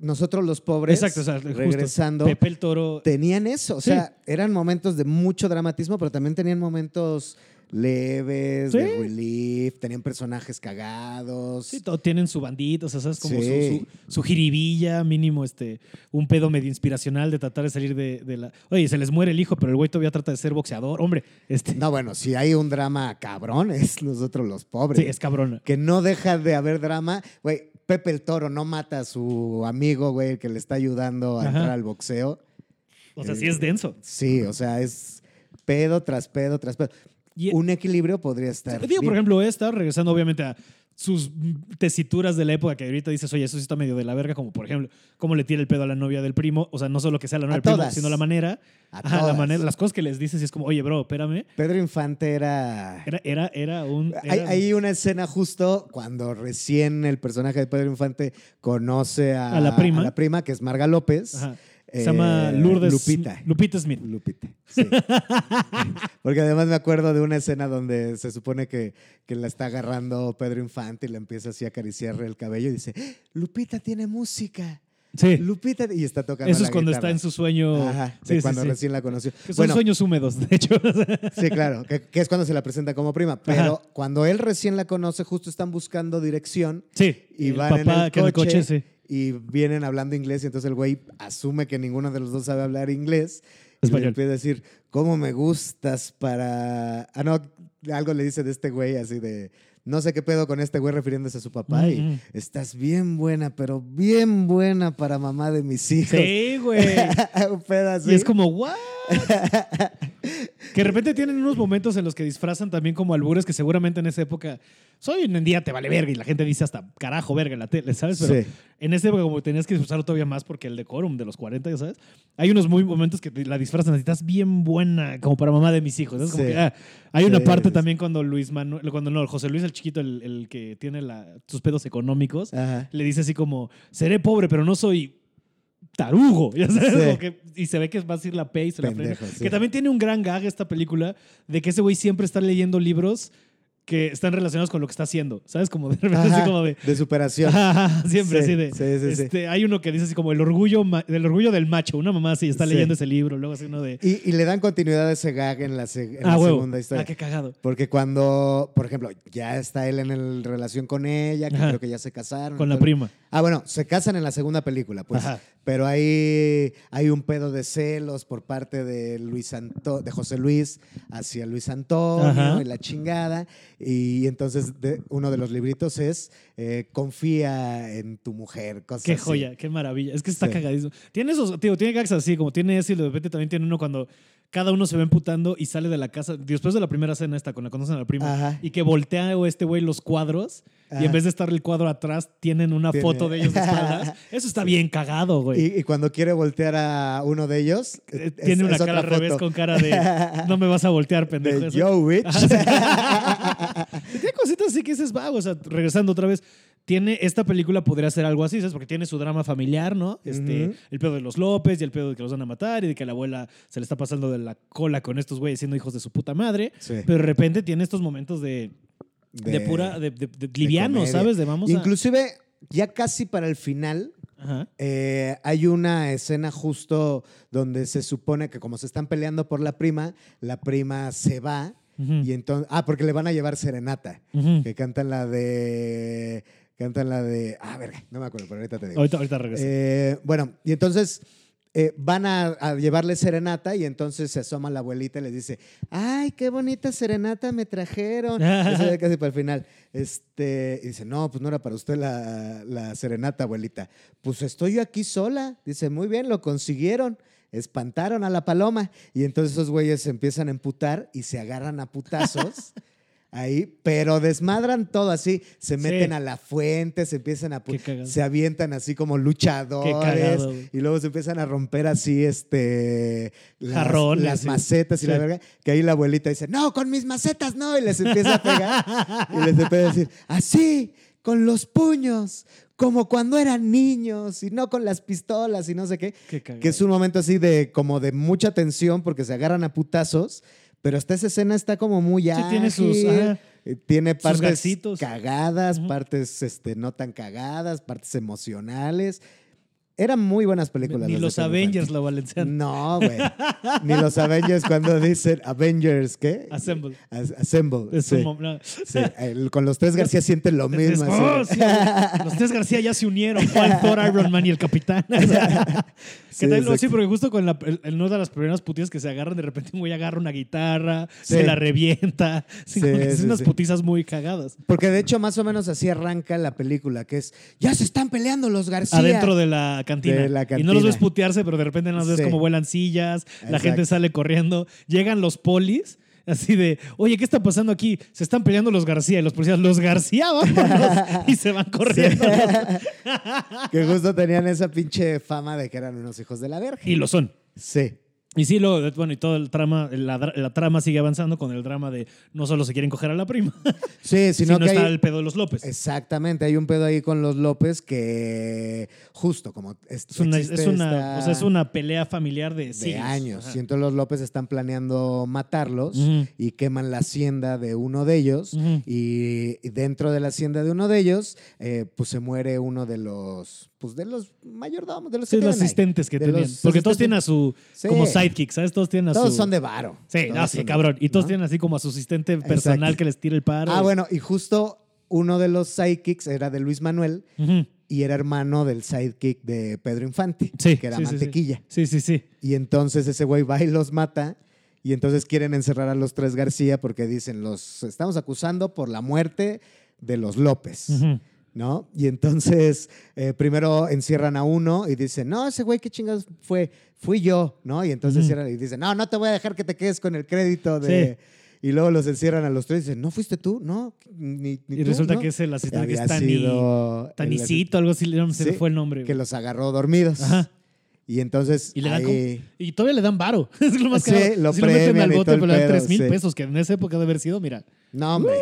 nosotros los pobres Exacto, o sea, justo, regresando Pepe el Toro. tenían eso, o Sí. sea, eran momentos de mucho dramatismo, pero también tenían momentos leves, Sí. de relief, tenían personajes cagados. Sí, todo, tienen su bandita, o sea, ¿sabes? Como Sí. su, su, su jiribilla, mínimo este, un pedo medio inspiracional de tratar de salir de, de la. Oye, se les muere el hijo, pero el güey todavía trata de ser boxeador. Hombre, este. No, bueno, si hay un drama cabrón, es nosotros los pobres. sí, es cabrona. que no deja de haber drama. Güey, Pepe el Toro no mata a su amigo, güey, que le está ayudando a Ajá. entrar al boxeo. O sea, sí es denso. Sí, o sea, es pedo tras pedo tras pedo. Y- Un equilibrio podría estar. Digo, por ejemplo, esta, regresando obviamente a sus tesituras de la época que ahorita dices, oye, eso sí está medio de la verga, como por ejemplo, cómo le tira el pedo a la novia del primo, o sea, no solo que sea la novia A del primo, sino la manera, A ajá, la todas. manera, las cosas que les dices y es como, oye, bro, espérame, Pedro Infante era. era, era, era un... Hay, era- hay una escena justo cuando recién el personaje de Pedro Infante conoce a, A la prima. a la prima, que es Marga López. ajá. Eh, Se llama Lourdes... Lupita. Lupita Smith. Lupita. Sí. Porque además me acuerdo de una escena donde se supone que, que la está agarrando Pedro Infante y le empieza así a acariciar el cabello y dice, Lupita tiene música. Sí. Lupita. Y está tocando Eso la es cuando guitarra. está en su sueño. Ajá, Sí, cuando sí. recién la conoció. Que son Bueno, sueños húmedos, de hecho. sí, claro, que, que es cuando se la presenta como prima. Pero cuando él recién la conoce, justo están buscando dirección sí. y el van en papá el que en el coche, coche, sí. Y vienen hablando inglés y entonces el güey asume que ninguno de los dos sabe hablar inglés y Español. empieza a decir, ¿cómo me gustas para...? Ah, no, algo le dice de este güey así de... No sé qué pedo con este güey refiriéndose a su papá y Ujú. estás bien buena, pero bien buena para mamá de mis hijos. Sí, güey. Un pedo así. Y es como, ¿what? que de repente tienen unos momentos en los que disfrazan también como albures que seguramente en esa época, soy en día te vale verga y la gente dice hasta carajo verga en la tele, ¿sabes? Pero Sí. en esa época como tenías que disfrazarlo todavía más porque el decorum de los 40, ya sabes, hay unos muy momentos que la disfrazan así, estás bien buena como para mamá de mis hijos. Es como Sí. que, ah, hay una parte también cuando Luis Manuel, cuando no, José Luis el chiquito, el, el que tiene la, sus pedos económicos, Ajá. le dice así como, seré pobre, pero no soy tarugo, ya sabes, Sí. Como que- y se ve que va a decir la P y se la frena. Pendejo, sí. Que también tiene un gran gag esta película de que ese güey siempre está leyendo libros que están relacionados con lo que está haciendo, ¿sabes? Como de repente así como de... de superación. Ajá, siempre Sí, así de... sí, sí, sí. este, Hay uno que dice así como el orgullo, del orgullo del macho, una mamá así está leyendo ese libro, luego así uno de... Y, y le dan continuidad a ese gag en la, en ah, la huevo. segunda historia. Ah, qué cagado. Porque cuando, por ejemplo, ya está él en el- relación con ella, que Ajá. creo que ya se casaron. Con la prima. Ah, bueno, se casan en la segunda película, pues. Ajá. Pero ahí hay un pedo de celos por parte de Luis Anto- de José Luis hacia Luis Antonio Ajá. y la chingada. Y entonces de- uno de los libritos es eh, confía en tu mujer, cosas Qué así. joya, qué maravilla. Es que está Sí. cagadísimo. Tiene esos, tío, tiene gags así, como tiene ese y de repente también tiene uno cuando cada uno se va emputando y sale de la casa, después de la primera cena esta, con la conocen a la prima, Ajá. y que voltea o este güey los cuadros y en vez de estar el cuadro atrás, tienen una Tiene- foto de ellos de espaldas. Eso está bien cagado, güey. Y, y cuando quiere voltear a uno de ellos, Eh, es- tiene una cara al revés con cara de no me vas a voltear, pendejo. de Yo Witch. Tiene cositas así que dices, va, o sea, regresando otra vez. Tiene, esta película podría ser algo así, ¿sabes? Porque tiene su drama familiar, ¿no? Este. El pedo de los López y el pedo de que los van a matar y de que la abuela se le está pasando de la cola con estos güeyes siendo hijos de su puta madre. Sí. Pero de repente tiene estos momentos de, de, pura, de, de- liviano. ¿sabes? De vamos a... Inclusive, ya casi para el final, Ajá. eh, hay una escena justo donde se supone que como se están peleando por la prima, la prima se va y entonces... Ah, porque le van a llevar serenata, que cantan la de... Cantan la de... Ah, verga, no me acuerdo, pero ahorita te digo. Ahorita, ahorita regreso. Eh, bueno, y entonces eh, van a, a llevarle serenata y entonces se asoma la abuelita y les dice, ay, qué bonita serenata me trajeron. Eso ya casi para el final. Este, y dice, no, pues no era para usted la, la serenata, abuelita. Pues estoy yo aquí sola. Dice, muy bien, lo consiguieron. Espantaron a la paloma. Y entonces esos güeyes se empiezan a emputar y se agarran a putazos. Ahí, pero desmadran todo así, se meten a la fuente, se empiezan a se avientan así como luchadores cagado, y luego se empiezan a romper así este las, Jarrones, las sí. macetas y la verga, que ahí la abuelita dice, "No, con mis macetas no" y les empieza a pegar y les empieza a decir, "Así, con los puños, como cuando eran niños y no con las pistolas y no sé qué." Qué. Que es un momento así de como de mucha tensión porque se agarran a putazos, pero hasta esa escena está como muy Sí, tiene sus- ajá. eh, tiene partes cagadas, partes este, no tan cagadas, partes emocionales. Eran muy buenas películas. Ni los Avengers la valencian. No, güey. Ni los Avengers cuando dicen Avengers, ¿qué? Assemble. As- Assemble. Es sí. un mom- no. Sí, el- con los tres García sienten lo Es- mismo. oh, sí, los tres García ya se unieron. Juan, Thor, Iron Man y el Capitán. Exacto. Sí, porque justo con la, el, el- una de las primeras putillas que se agarran, de repente un güey agarra una guitarra, se la revienta. Que son unas putizas muy cagadas. Porque de hecho, más o menos así arranca la película, que es ya se están peleando los García. Adentro de la, cantina. De la Y no los ves cantina. putearse, pero de repente no los ves Sí. como vuelan sillas, la gente sale corriendo, llegan los polis. Así de, oye, ¿qué está pasando aquí? Se están peleando los García y los policías, los García, vámonos. y se van corriendo. que justo tenían esa pinche fama de que eran unos hijos de la verga. Y lo son. Sí. Y sí, lo, bueno, y todo el trama, la, la trama sigue avanzando con el drama de no solo se quieren coger a la prima, Sí, sino, sino que está hay- el pedo de los López. Exactamente, hay un pedo ahí con los López que justo como es, Es una, es, una, esta- o sea, es una pelea familiar de de siglos. años. Entonces los López están planeando matarlos y queman la hacienda de uno de ellos. Y dentro de la hacienda de uno de ellos, eh, pues se muere uno de los, pues de los mayordomos, de los Sí, que los ahí. asistentes que De tenían. los Porque todos tienen a su, Sí. como sidekick, ¿sabes? Todos tienen a Todos su... son de varo. Sí, Todos no, sí, son de- cabrón. Y todos ¿no? tienen así como a su asistente personal Exacto. que les tira el paro. Ah, bueno, y justo uno de los sidekicks era de Luis Manuel y era hermano del sidekick de Pedro Infante, Sí, que era sí, sí, sí. Mantequilla. Sí, sí, sí. Y entonces ese güey va y los mata. Y entonces quieren encerrar a los tres García porque dicen, los estamos acusando por la muerte de los López. Ujú. ¿No? Y entonces eh, primero encierran a uno y dicen, no, ese güey, qué chingados fue, fui yo, ¿no? Y entonces cierran y dicen, no, no te voy a dejar que te quedes con el crédito de... Y luego los encierran a los tres y dicen, ¿no fuiste tú? No, ni, ni Y tú, resulta ¿no?". que es el asistente que es Tani, Tanicito, algo así, no, Sí, fue el nombre. que los agarró dormidos. Ajá. Y entonces Y le dan ahí- Y todavía le dan varo. es lo más Sí, caro. lo si lo meten al bote, pero le dan pedo, 3 mil sí. pesos, que en esa época debe haber sido, mira. No, hombre.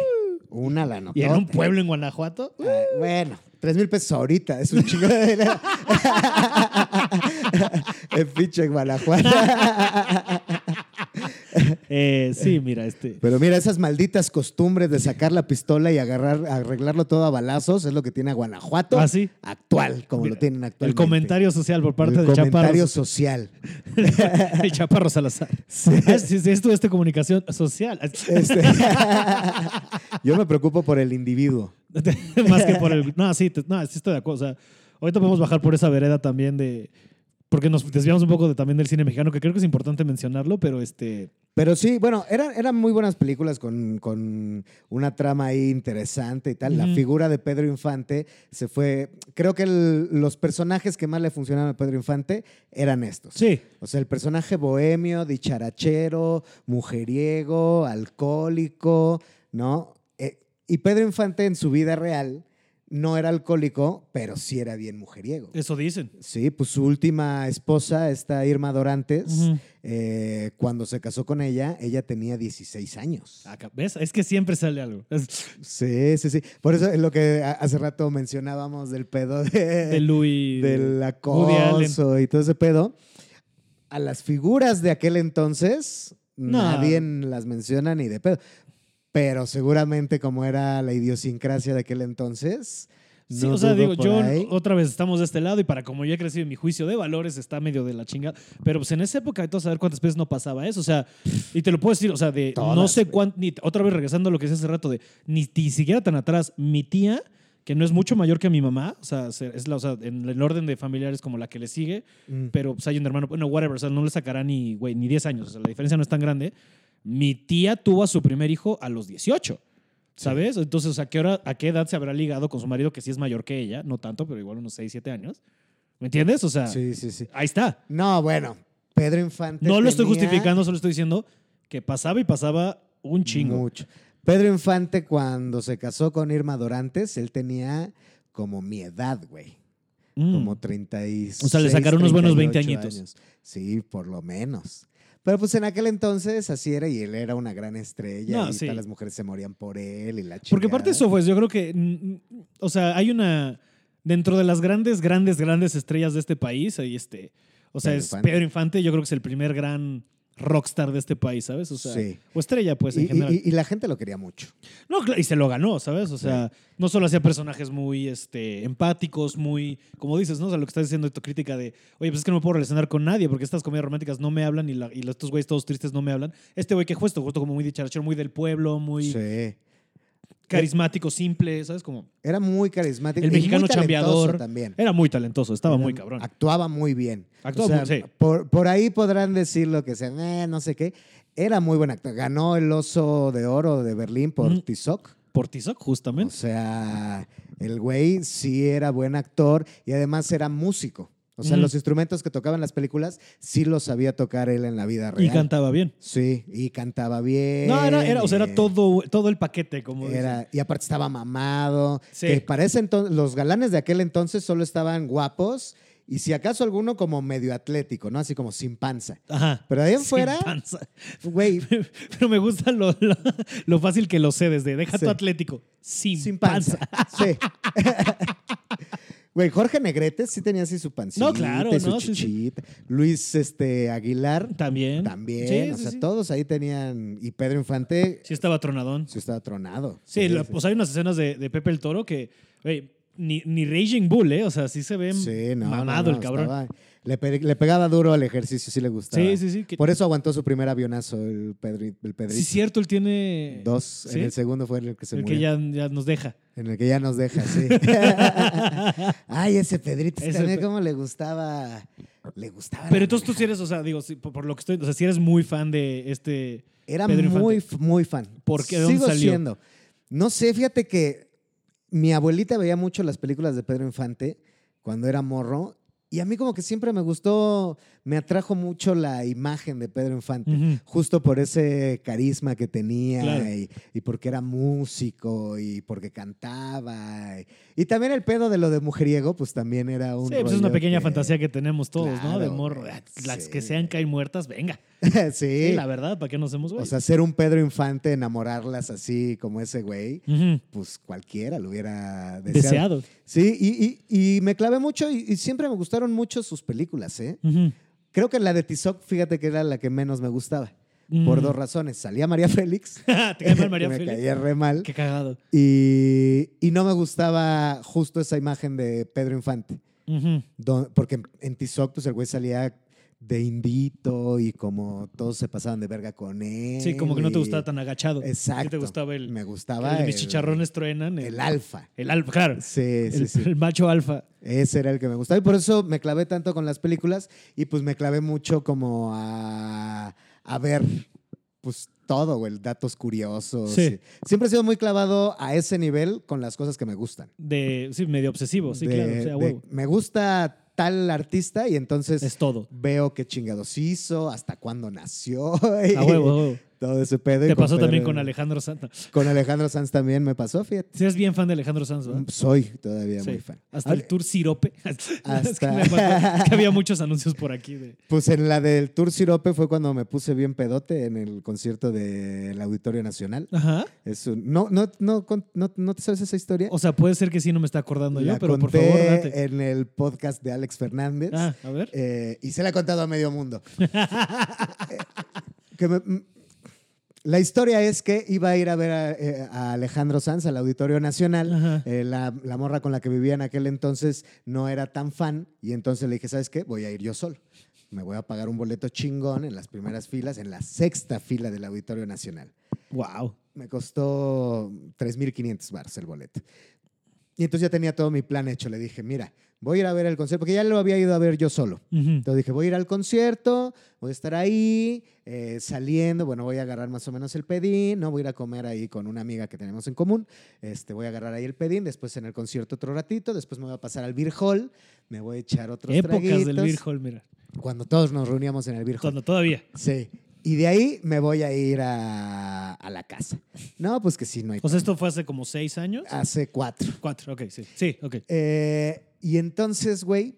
Una la Y en un pueblo en Guanajuato. bueno, tres mil pesos ahorita. Es un chingo de dinero. El pinche Guanajuato. Eh, sí, mira, este. Pero mira, esas malditas costumbres de sacar la pistola y agarrar, arreglarlo todo a balazos es lo que tiene a Guanajuato ¿Ah, sí? actual, como Mira, lo tienen actualmente. El comentario social por parte El de comentario Chaparro. social. el Chaparro Salazar. Ah, sí, esto es de comunicación social. Este, yo me preocupo por el individuo. Más que por el. No, sí, no, sí estoy de acuerdo. O sea, ahorita podemos bajar por esa vereda también de. Porque nos desviamos un poco de, también del cine mexicano, que creo que es importante mencionarlo, pero este. Pero sí, bueno, eran, eran muy buenas películas con, con una trama ahí interesante y tal. La figura de Pedro Infante se fue. Creo que el- los personajes que más le funcionaron a Pedro Infante eran estos. Sí. O sea, el personaje bohemio, dicharachero, mujeriego, alcohólico, ¿no? Eh, y Pedro Infante en su vida real no era alcohólico, pero sí era bien mujeriego. Eso dicen. Sí, pues su última esposa, esta Irma Dorantes, eh, cuando se casó con ella, ella tenía 16 años. Acá, ¿Ves? Es que siempre sale algo. Sí, sí, sí. Por eso es lo que hace rato mencionábamos del pedo de, de Louis. del acoso y todo ese pedo. A las figuras de aquel entonces, No. nadie las menciona ni de pedo. Pero seguramente como era la idiosincrasia de aquel entonces, Sí, no o sea, digo, yo ahí. otra vez estamos de este lado y para como yo he crecido, mi juicio de valores está medio de la chingada. Pero pues en esa época, a ver cuántas veces no pasaba eso. O sea, y te lo puedo decir, o sea, de no sé cuánto, ni, otra vez regresando a lo que decía hace rato, de ni, ni siquiera tan atrás, mi tía, que no es mucho mayor que mi mamá, o sea, se- es la, o sea, en el orden de familiares como la que le sigue, Mm. pero pues hay un hermano, bueno, whatever, o sea, no le sacará ni, güey, ni 10 años, o sea, la diferencia no es tan grande. Mi tía tuvo a su primer hijo a los 18. ¿Sabes? Entonces, ¿a qué, hora, ¿a qué edad se habrá ligado con su marido que sí es mayor que ella? No tanto, pero igual unos 6, 7 años. ¿Me entiendes? O sea, Sí, sí, sí. ahí está. No, bueno, Pedro Infante. No lo estoy justificando, solo estoy diciendo que pasaba y pasaba un chingo. Mucho. Pedro Infante, cuando se casó con Irma Dorantes, él tenía como mi edad, güey. Mm. Como 36. O sea, le sacaron unos buenos 20 38 añitos. años. Sí, por lo menos. Pero pues en aquel entonces así era y él era una gran estrella No, y sí. todas las mujeres se morían por él y la chica. Porque aparte de eso, pues yo creo que, o sea, hay una, dentro de las grandes, grandes, grandes estrellas de este país, hay este, o sea, Pedro es Infante. Pedro Infante, yo creo que es el primer gran rockstar de este país, ¿sabes? O sea, Sí. o estrella, pues, en y, general. y- y la gente lo quería mucho. No, claro, y se lo ganó, ¿sabes? O sea, no solo hacía personajes muy este, empáticos, muy, como dices, ¿no? O sea, lo que estás diciendo de tu crítica de, oye, pues es que no me puedo relacionar con nadie porque estas comedias románticas no me hablan y, la- y estos güeyes todos tristes no me hablan. Este güey que justo, justo como muy dicharachero, muy del pueblo, muy Sí. Carismático, simple, ¿sabes? Como Era muy carismático. el mexicano chambeador. también. Era muy talentoso, estaba muy cabrón. Actuaba muy bien. Actuaba O sea, muy- sí. por, por ahí podrán decir lo que sea, "Eh, no sé qué. Era muy buen actor. Ganó el Oso de Oro de Berlín por Ujú. Tizoc. Por Tizoc, O justamente. sea, el güey sí era buen actor y además era músico. O sea, los instrumentos que tocaba en las películas sí los sabía tocar él en la vida real. y cantaba bien. Sí, y cantaba bien. No, era, era, o sea, era todo, todo el paquete, como dicen. era, y aparte estaba mamado. Sí. Que para ese entonces, los galanes de aquel entonces solo estaban guapos y si acaso alguno como medio atlético, ¿no? Así como sin panza. Ajá. Pero ahí en Sin fuera, panza. güey, Pero me gusta lo, lo, lo fácil que lo sé desde deja Sí. tu atlético. Sin, sin panza. panza. Sí. Güey, Jorge Negrete sí tenía así su pancita No, claro, su no, sí, sí. chichita. Luis este, Aguilar También. también. Sí, o sea, todos ahí tenían. Y Pedro Infante Sí estaba tronadón. sí estaba tronado. Sí, la- pues hay unas escenas de, de Pepe el Toro que, güey, ni, ni Raging Bull, ¿eh? O sea, sí se ve Sí, no, mamado no, el cabrón. estaba- le, pe- le pegaba duro al ejercicio, sí le gustaba. Sí, sí, sí. que- Por eso aguantó su primer avionazo el, Pedri, el Pedrito. sí, cierto, él tiene... Dos. ¿Sí? En el segundo fue el que se el murió. que ya, ya nos deja. En el que ya nos deja, sí. Ay, ese Pedrito Ese también Pe- como le gustaba. Le gustaba. Pero entonces tú sí eres, o sea, digo, sí, por, por lo que estoy, o sea, si eres muy fan de este... Era Pedro muy, muy fan. ¿Por qué? ¿De dónde Sigo salió? siendo. No sé, fíjate que mi abuelita veía mucho las películas de Pedro Infante cuando era morro. Y a mí como que siempre me gustó, me atrajo mucho la imagen de Pedro Infante. Justo por ese carisma que tenía Claro. y, y porque era músico y porque cantaba. Y, y también el pedo de lo de mujeriego, pues también era un Sí, pues es una pequeña que- fantasía que tenemos todos, ¿no? De morro. Las sí. que sean caen muertas, venga. sí. Sí, la verdad, ¿para qué nos hacemos, güey? o sea, ser un Pedro Infante, enamorarlas así como ese güey, pues cualquiera lo hubiera deseado. Deseado. Sí, y, y- y me clavé mucho y, y siempre me gustaron mucho sus películas, ¿eh? Creo que la de Tizoc, fíjate que era la que menos me gustaba. Por Mm. dos razones. Salía María Félix. ¿Te María me Félix? caía re mal. Qué cagado. Y, y no me gustaba justo esa imagen de Pedro Infante. Don- porque en Tizoc, pues el güey salía de indito y como todos se pasaban de verga con él. Sí, como que no te gustaba tan agachado. Exacto. Te gustaba el, Me gustaba. el mis el- chicharrones truenan. El alfa. El alfa, claro. Sí, sí, el, sí. el macho alfa. Ese era el que me gustaba. Y por eso me clavé tanto con las películas y pues me clavé mucho como a, a ver pues todo, güey, datos curiosos. Sí. Siempre he sido muy clavado a ese nivel con las cosas que me gustan. De, sí, medio obsesivo, sí, De- claro. O sea, a de- huevo. me gusta tal artista y entonces Es todo. veo qué chingados hizo, hasta cuándo nació. y A huevo, a huevo. Todo ese pedo. Te pasó también con Alejandro Sanz. Con Alejandro Sanz también me pasó, fíjate. Si eres bien fan de Alejandro Sanz, ¿verdad? Soy todavía Sí. muy fan. Hasta el tour Sirope. es que, Hasta- me acuerdo que había muchos anuncios por aquí. De... Pues en la del Tour Sirope fue cuando me puse bien pedote en el concierto del Auditorio Nacional. Ajá. Es un- no, no, no, no, ¿no te sabes esa historia? O sea, puede ser que sí no me está acordando la yo, pero por conté favor, date. en el podcast de Alex Fernández. Ah, a ver. Eh, y se la he contado a medio mundo. Que me- la historia es que iba a ir a ver a, eh, a Alejandro Sanz al Auditorio Nacional. Eh, la, la morra con la que vivía en aquel entonces no era tan fan y entonces le dije, ¿sabes qué? Voy a ir yo solo. Me voy a pagar un boleto chingón en las primeras filas, en la sexta fila del Auditorio Nacional. Wow. Me costó 3.500 bars el boleto. Y entonces ya tenía todo mi plan hecho. Le dije, mira, voy a ir a ver el concierto, porque ya lo había ido a ver yo solo. Entonces dije, voy a ir al concierto, voy a estar ahí, eh, saliendo, bueno, voy a agarrar más o menos el pedín, ¿no? Voy a ir a comer ahí con una amiga que tenemos en común, este, voy a agarrar ahí el pedín, después en el concierto otro ratito, después me voy a pasar al Beer Hall, me voy a echar otros Épocas del Beer Hall, mira. Cuando todos nos reuníamos en el Beer Hall. Cuando todavía. Sí. Y de ahí me voy a ir a, a la casa. No, pues que sí, no hay. O sea, esto fue hace como seis años. Hace cuatro. Cuatro, ok, sí. Sí, ok. Eh, y entonces, güey,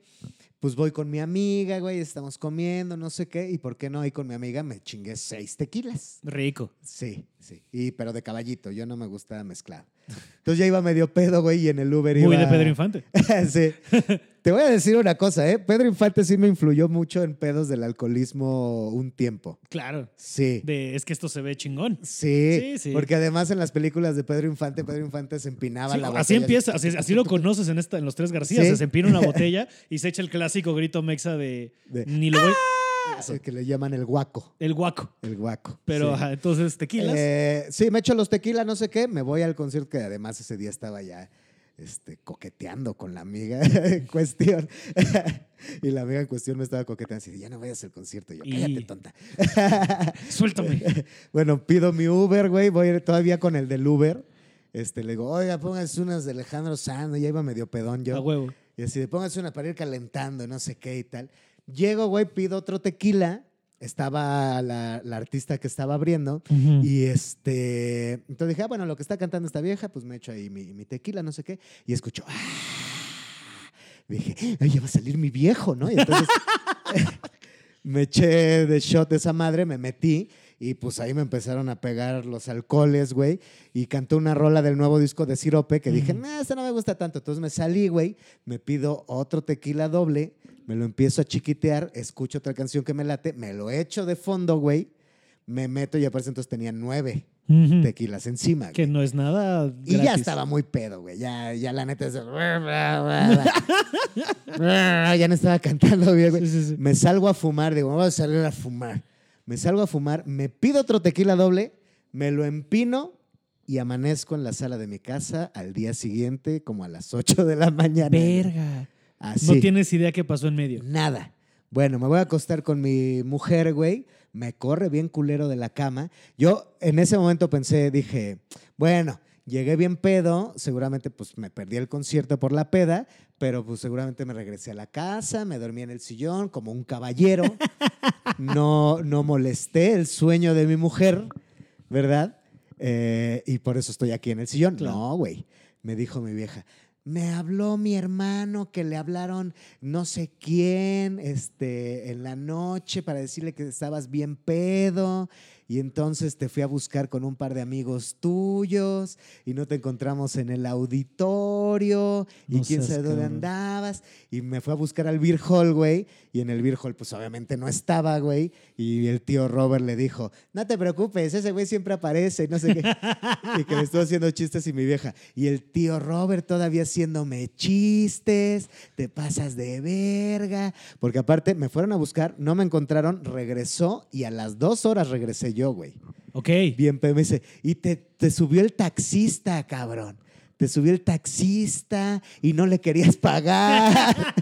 pues voy con mi amiga, güey, estamos comiendo, no sé qué, y por qué no ahí con mi amiga me chingué seis tequilas. Rico. Sí, sí, y, pero de caballito, yo no me gusta mezclado. Entonces ya iba medio pedo, güey, y en el Uber Muy iba... de Pedro Infante. sí. Te voy a decir una cosa, ¿eh? Pedro Infante sí me influyó mucho en pedos del alcoholismo un tiempo. Claro. Sí. De, es que esto se ve chingón. Sí, Sí, sí. porque además en las películas de Pedro Infante, Pedro Infante se empinaba Sí, la así botella. empieza, así, así lo conoces en, esta, en los tres García. Sí. Se empina una botella y se echa el clásico grito mexa de, De, ¡Ah! ni lo voy. Eso, El que le llaman el guaco. el guaco. El guaco. Pero sí. entonces tequilas. Eh, sí, me echo los tequilas, no sé qué. Me voy al concierto que además ese día estaba ya este, coqueteando con la amiga en cuestión. y la amiga en cuestión me estaba coqueteando así, ya no vayas al concierto. Y yo, Y- cállate, tonta. Suéltame. bueno, pido mi Uber, güey. Voy todavía con el del Uber. Este, le digo, oiga, pónganse unas de Alejandro Sanz. Ya iba medio pedón yo. A huevo. Y así pónganse una para ir calentando, no sé qué y tal. Llego, güey, pido otro tequila. Estaba la, la artista que estaba abriendo. Y este. Entonces dije, ah, bueno, lo que está cantando esta vieja, pues me echo ahí mi, mi tequila, no sé qué. Y escucho, ah. Dije, ay, ya va a salir mi viejo, ¿no? Y entonces me eché de shot de esa madre, me metí. Y pues ahí me empezaron a pegar los alcoholes, güey. Y canté una rola del nuevo disco de Sirope que dije, no, esta no me gusta tanto. Entonces me salí, güey. Me pido otro tequila doble. Me lo empiezo a chiquitear. Escucho otra canción que me late. Me lo echo de fondo, güey. Me meto y aparece entonces tenía nueve tequilas encima. Que güey. no es nada. Y ya estaba muy pedo, güey. Ya, ya la neta es... ya no estaba cantando bien, güey. Sí, sí, sí. Me salgo a fumar, digo, vamos a salir a fumar. Me salgo a fumar, me pido otro tequila doble, me lo empino y amanezco en la sala de mi casa al día siguiente, como a las 8 de la mañana. Verga. Así. No tienes idea qué pasó en medio. Nada. Bueno, me voy a acostar con mi mujer, güey. Me corre bien culero de la cama. Yo en ese momento pensé, dije, bueno, llegué bien pedo, seguramente pues me perdí el concierto por la peda, pero pues seguramente me regresé a la casa, me dormí en el sillón como un caballero. No, no molesté el sueño de mi mujer, ¿verdad? Eh, y por eso estoy aquí en el sillón. Claro. No, güey. Me dijo mi vieja, me habló mi hermano que le hablaron no sé quién este, en la noche para decirle que estabas bien pedo y entonces te fui a buscar con un par de amigos tuyos y no te encontramos en el auditorio y quién sabe dónde cabrón. andabas y me fue a buscar al Beer Hall, güey, y en el Beer Hall pues obviamente no estaba, güey, y el tío Robert le dijo, no te preocupes, ese güey siempre aparece y no sé qué, y que le estuvo haciendo chistes y mi vieja, y el tío Robert todavía haciéndome chistes, te pasas de verga, porque aparte me fueron a buscar, no me encontraron, regresó y a las dos horas regresé yo, güey. Ok. Bien, pero me dice, y te, te subió el taxista, cabrón. Te subió el taxista y no le querías pagar.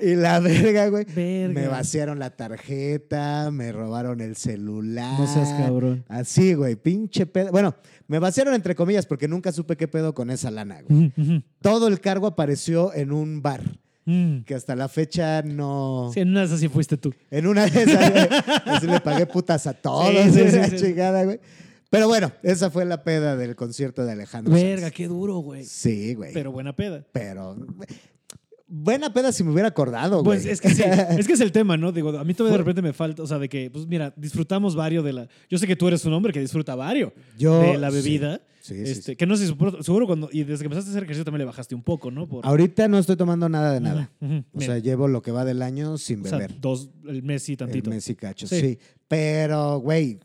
Y la verga, güey. Verga. Me vaciaron la tarjeta, me robaron el celular. No seas cabrón. Así, güey, pinche pedo. Bueno, me vaciaron entre comillas porque nunca supe qué pedo con esa lana, güey. Todo el cargo apareció en un bar, Mm. que hasta la fecha no... Sí, en una de esas sí fuiste tú. En una de esas, güey, así le pagué putas a todos, Sí, sí, sí. chingada, güey. Pero bueno, esa fue la peda del concierto de Alejandro Verga, Sanz. qué duro, güey. Sí, güey. Pero buena peda. Pero... Buena peda si me hubiera acordado, güey. Pues es que sí, es que es el tema, ¿no? Digo, a mí todavía de repente me falta, o sea, de que, pues mira, disfrutamos varios de la. Yo sé que tú eres un hombre que disfruta varios Yo- de la bebida. Sí, sí, este, sí. Que no sé, seguro, seguro cuando. Y desde que empezaste a hacer ejercicio también le bajaste un poco, ¿no? Por, Ahorita no estoy tomando nada de nada. O Mira, sea, llevo lo que va del año sin o sea, beber. dos, el mes y tantito. El mes y cacho, sí. Pero, güey,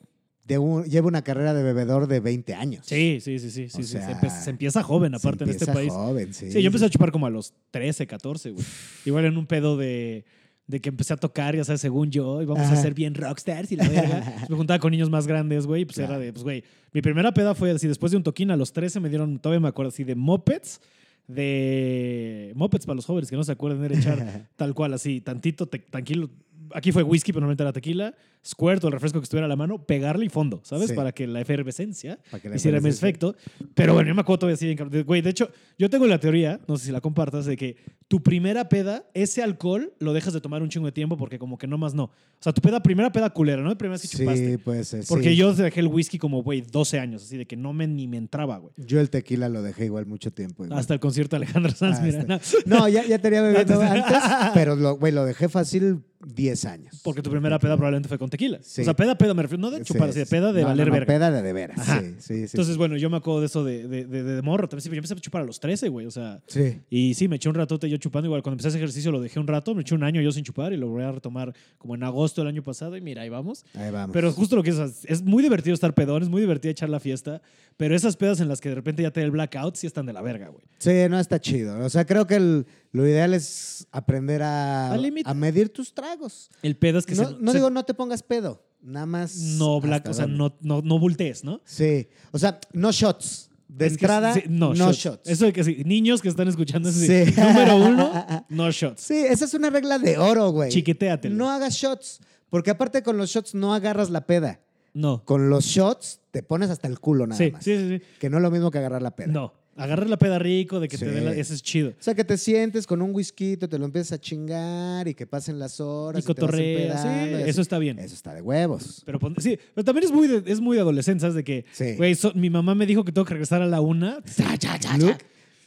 de un- llevo una carrera de bebedor de 20 años. Sí, sí, sí, sí. sí, O sí. Se, empe- se empieza joven, Se aparte en este empieza país. joven, sí. Sí, yo empecé a chupar como a los 13, 14, güey. Igual en un pedo de, de que empecé a tocar, ya sabes, según yo, y vamos a ser bien rockstars y la verga. me juntaba con niños más grandes, güey, y pues Claro. era de, pues, güey, mi primera peda fue así, después de un toquín a los 13 me dieron, todavía me acuerdo así, de mopeds, de mopeds para los jóvenes que no se acuerdan, era echar tal cual, así, tantito, te- tranquilo. Aquí fue whisky, pero normalmente era tequila, squirt o el refresco que estuviera a la mano, pegarle y fondo, ¿sabes? Sí. Para que la efervescencia que la hiciera mi efecto. Pero bueno, yo me acuerdo todavía así bien Güey, de hecho, yo tengo la teoría, no sé si la compartas, de que tu primera peda, ese alcohol lo dejas de tomar un chingo de tiempo porque como que no más no. O sea, tu peda, primera peda culera, ¿no? La primera vez que Sí, chupaste. puede ser. Porque sí. yo dejé el whisky como, güey, 12 años, así de que no me ni me entraba, güey. Yo el tequila lo dejé igual mucho tiempo. igual. Hasta el concierto de Alejandro Sanz, Hasta- mira. no. No, ya, ya tenía bebiendo antes, pero lo, güey, lo dejé fácil 10 años. Porque tu primera peda probablemente fue con tequila. Sí. O sea, peda, peda, me refiero, no de chupar, Sí, así de peda de No, valer no, no, verga. Peda de de veras. Ajá. Sí, sí, sí. Entonces, bueno, yo me acuerdo de eso de, de, de, de morro. También sí, yo empecé a chupar a los 13, güey. O sea, sí. Y sí, me eché un ratote yo chupando. Igual cuando empecé ese ejercicio lo dejé un rato, me eché un año yo sin chupar y lo voy a retomar como en agosto del año pasado. Y mira, ahí vamos. Ahí vamos. Pero justo lo que es, es muy divertido estar pedón, es muy divertido echar la fiesta. Pero esas pedas en las que de repente ya te da el blackout sí están de la verga, güey. Sí, no está chido. O sea, creo que el- lo ideal es aprender a, medir tus tragos. El pedo es que no se, no se- digo no te pongas pedo, nada más. no black, o sea, no, no, no bultees, ¿no? Sí, o sea, no shots. De Es que entrada, sí, no, shots. shots. Eso de que sí, niños que están escuchando eso sí. Sí. Número uno, no shots. Sí, esa es una regla de oro, güey. Chiquetéatelo. No hagas shots, porque aparte con los shots no agarras la peda. No. Con los shots te pones hasta el culo nada Sí, más. sí, sí, sí. Que no es lo mismo que agarrar la peda. No. Agarrar la peda rico, de que te Sí. dé la... Ese es chido. O sea, que te sientes con un whisky, te lo empiezas a chingar y que pasen las horas. Y cotorrea, sí, y eso está bien. Eso está de huevos. Pero sí, pero también es muy de, es muy de adolescente, ¿sabes? De que, Sí. güey, so- mi mamá me dijo que tengo que regresar a la una. Cha, cha. Luke,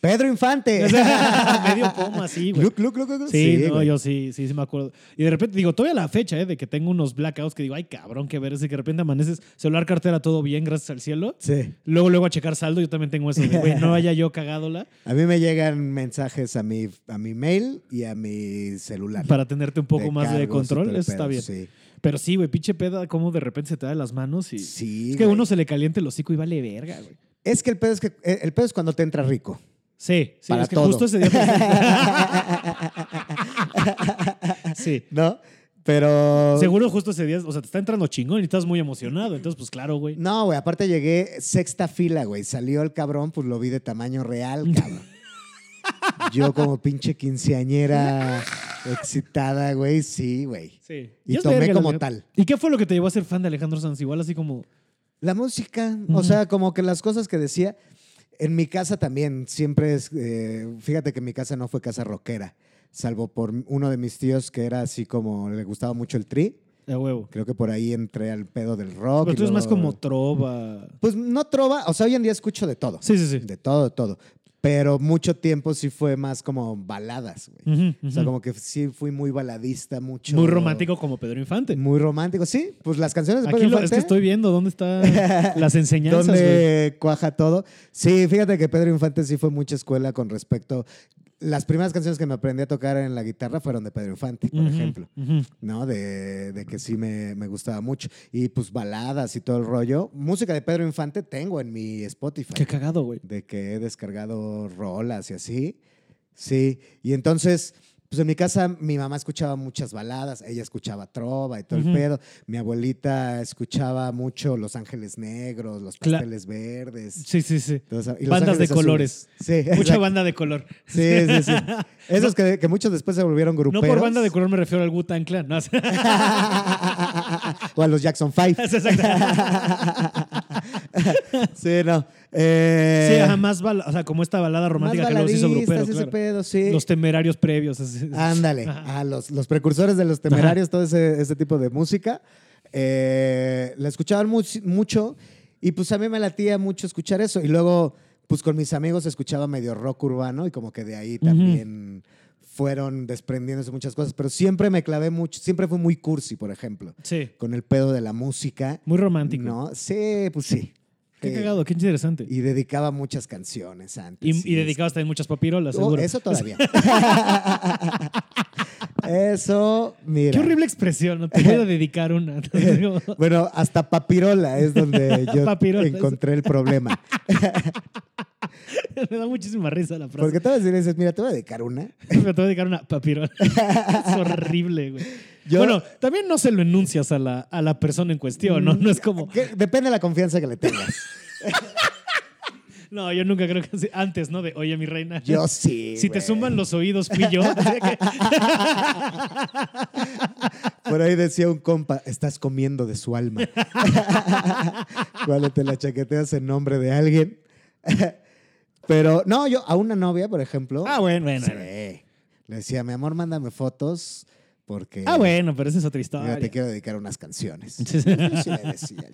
Pedro Infante. Medio pomo así, güey. Luke, Luke, Luke, Luke. Sí, no, güey. yo sí, sí, sí me acuerdo. Y de repente, digo, todavía la fecha, ¿eh? De que tengo unos blackouts que digo, ay, cabrón, qué ver, es de que de repente amaneces, celular, cartera, todo bien, gracias al cielo. Sí. Luego, luego a checar saldo, yo también tengo eso de, güey, no haya yo cagadola A mí me llegan mensajes a mi, a mi mail y a mi celular. para tenerte un poco más de control. Eso está bien. Sí. Pero sí, güey, pinche peda, como de repente se te da las manos y... Sí, es que a güey. uno se le caliente el hocico y vale verga, güey. Es que el pedo es que eh, el pedo es cuando te entra rico. Sí, sí, Para es que todo. justo ese día... sí. ¿No? Pero. Seguro justo ese día, o sea, te está entrando chingón y estás muy emocionado. Entonces, pues claro, güey. No, güey. Aparte llegué sexta fila, güey. Salió el cabrón, pues lo vi de tamaño real, cabrón. Yo como pinche quinceañera excitada, güey. Sí, güey. Sí. Y tomé verga, como tal. ¿Y qué fue lo que te llevó a ser fan de Alejandro Sanz? Igual así como... La música, o sea, como que las cosas que decía. En mi casa también, siempre es. eh, fíjate que mi casa no fue casa rockera, salvo por uno de mis tíos que era así como le gustaba mucho el tri. De huevo. Creo que por ahí entré al pedo del rock. Pero tú eres más luego- como trova. Pues no trova, o sea, hoy en día escucho de todo. Sí, sí, sí. De todo, de todo. Pero mucho tiempo sí fue más como baladas, güey. O sea, como que sí fui muy baladista, mucho. Muy romántico como Pedro Infante. Muy romántico, sí. Pues las canciones de Aquí Pedro lo, es Infante, que estoy viendo dónde están las enseñanzas. ¿Dónde cuaja todo? Sí, fíjate que Pedro Infante sí fue mucha escuela con respecto. Las primeras canciones que me aprendí a tocar en la guitarra fueron de Pedro Infante, por ejemplo. ¿no? De, de que sí me, me gustaba mucho. Y pues baladas y todo el rollo. Música de Pedro Infante tengo en mi Spotify. Qué cagado, güey. de que he descargado rolas y así. Sí. Y entonces, pues en mi casa mi mamá escuchaba muchas baladas, ella escuchaba trova y todo el pedo. Mi abuelita escuchaba mucho Los Ángeles Negros, Los Cla- Pasteles Verdes. Sí, sí, sí. Y Bandas de colores. Sí, Mucha exacto. banda de color. Sí, sí, sí. Esos que, que muchos después se volvieron No gruperos. por banda de color me refiero al Wu-Tang Clan. No, o a los Jackson Five. Sí, no. Eh, Sí, ajá, más bala- o sea, como esta balada romántica que se hizo grupero, claro. pedo, sí. Los temerarios previos. así. Ándale, Ajá. a los, los precursores de los temerarios, todo ese, ese tipo de música. Eh, la escuchaban much- mucho y pues a mí me latía mucho escuchar eso. Y luego, pues con mis amigos escuchaba medio rock urbano y como que de ahí también fueron desprendiéndose muchas cosas. Pero siempre me clavé mucho, siempre fui muy cursi, por ejemplo, Sí, con el pedo de la música. muy romántico. ¿No? Sí, pues sí. Qué Sí. cagado, qué interesante. Y dedicaba muchas canciones antes. Y, y dedicabas también muchas papirolas, Oh, seguro. eso todavía. eso, mira. Qué horrible expresión, no te voy a dedicar una. Bueno, hasta papirola es donde yo Papirola, encontré el problema. Me da muchísima risa la frase. Porque todas veces dices, mira, te voy a dedicar una. Me te voy a dedicar una papirola. es horrible, güey. Yo- Bueno, también no se lo enuncias a la, a la persona en cuestión, ¿no? No es como, Que depende de la confianza que le tengas. no, yo nunca creo que así- antes, ¿no? De, oye, mi reina. Yo sí. si te suman los oídos, fui yo. Por ahí decía un compa, estás comiendo de su alma. Cuando te la chaqueteas en nombre de alguien. Pero no, yo a una novia, por ejemplo. ah, bueno, bueno. sí, bueno. Le decía, mi amor, mándame fotos porque. Ah, bueno, pero esa es otra historia. te quiero dedicar unas canciones. Sí. Le decía.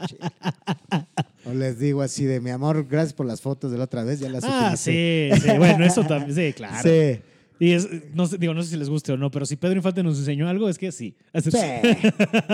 O les digo así de mi amor, gracias por las fotos de la otra vez, ya las Ah, utilicé". sí, sí. Bueno, eso también, sí, claro. Sí. Y es, no sé, digo, no sé si les guste o no, pero si Pedro Infante nos enseñó algo, es que sí. Sí.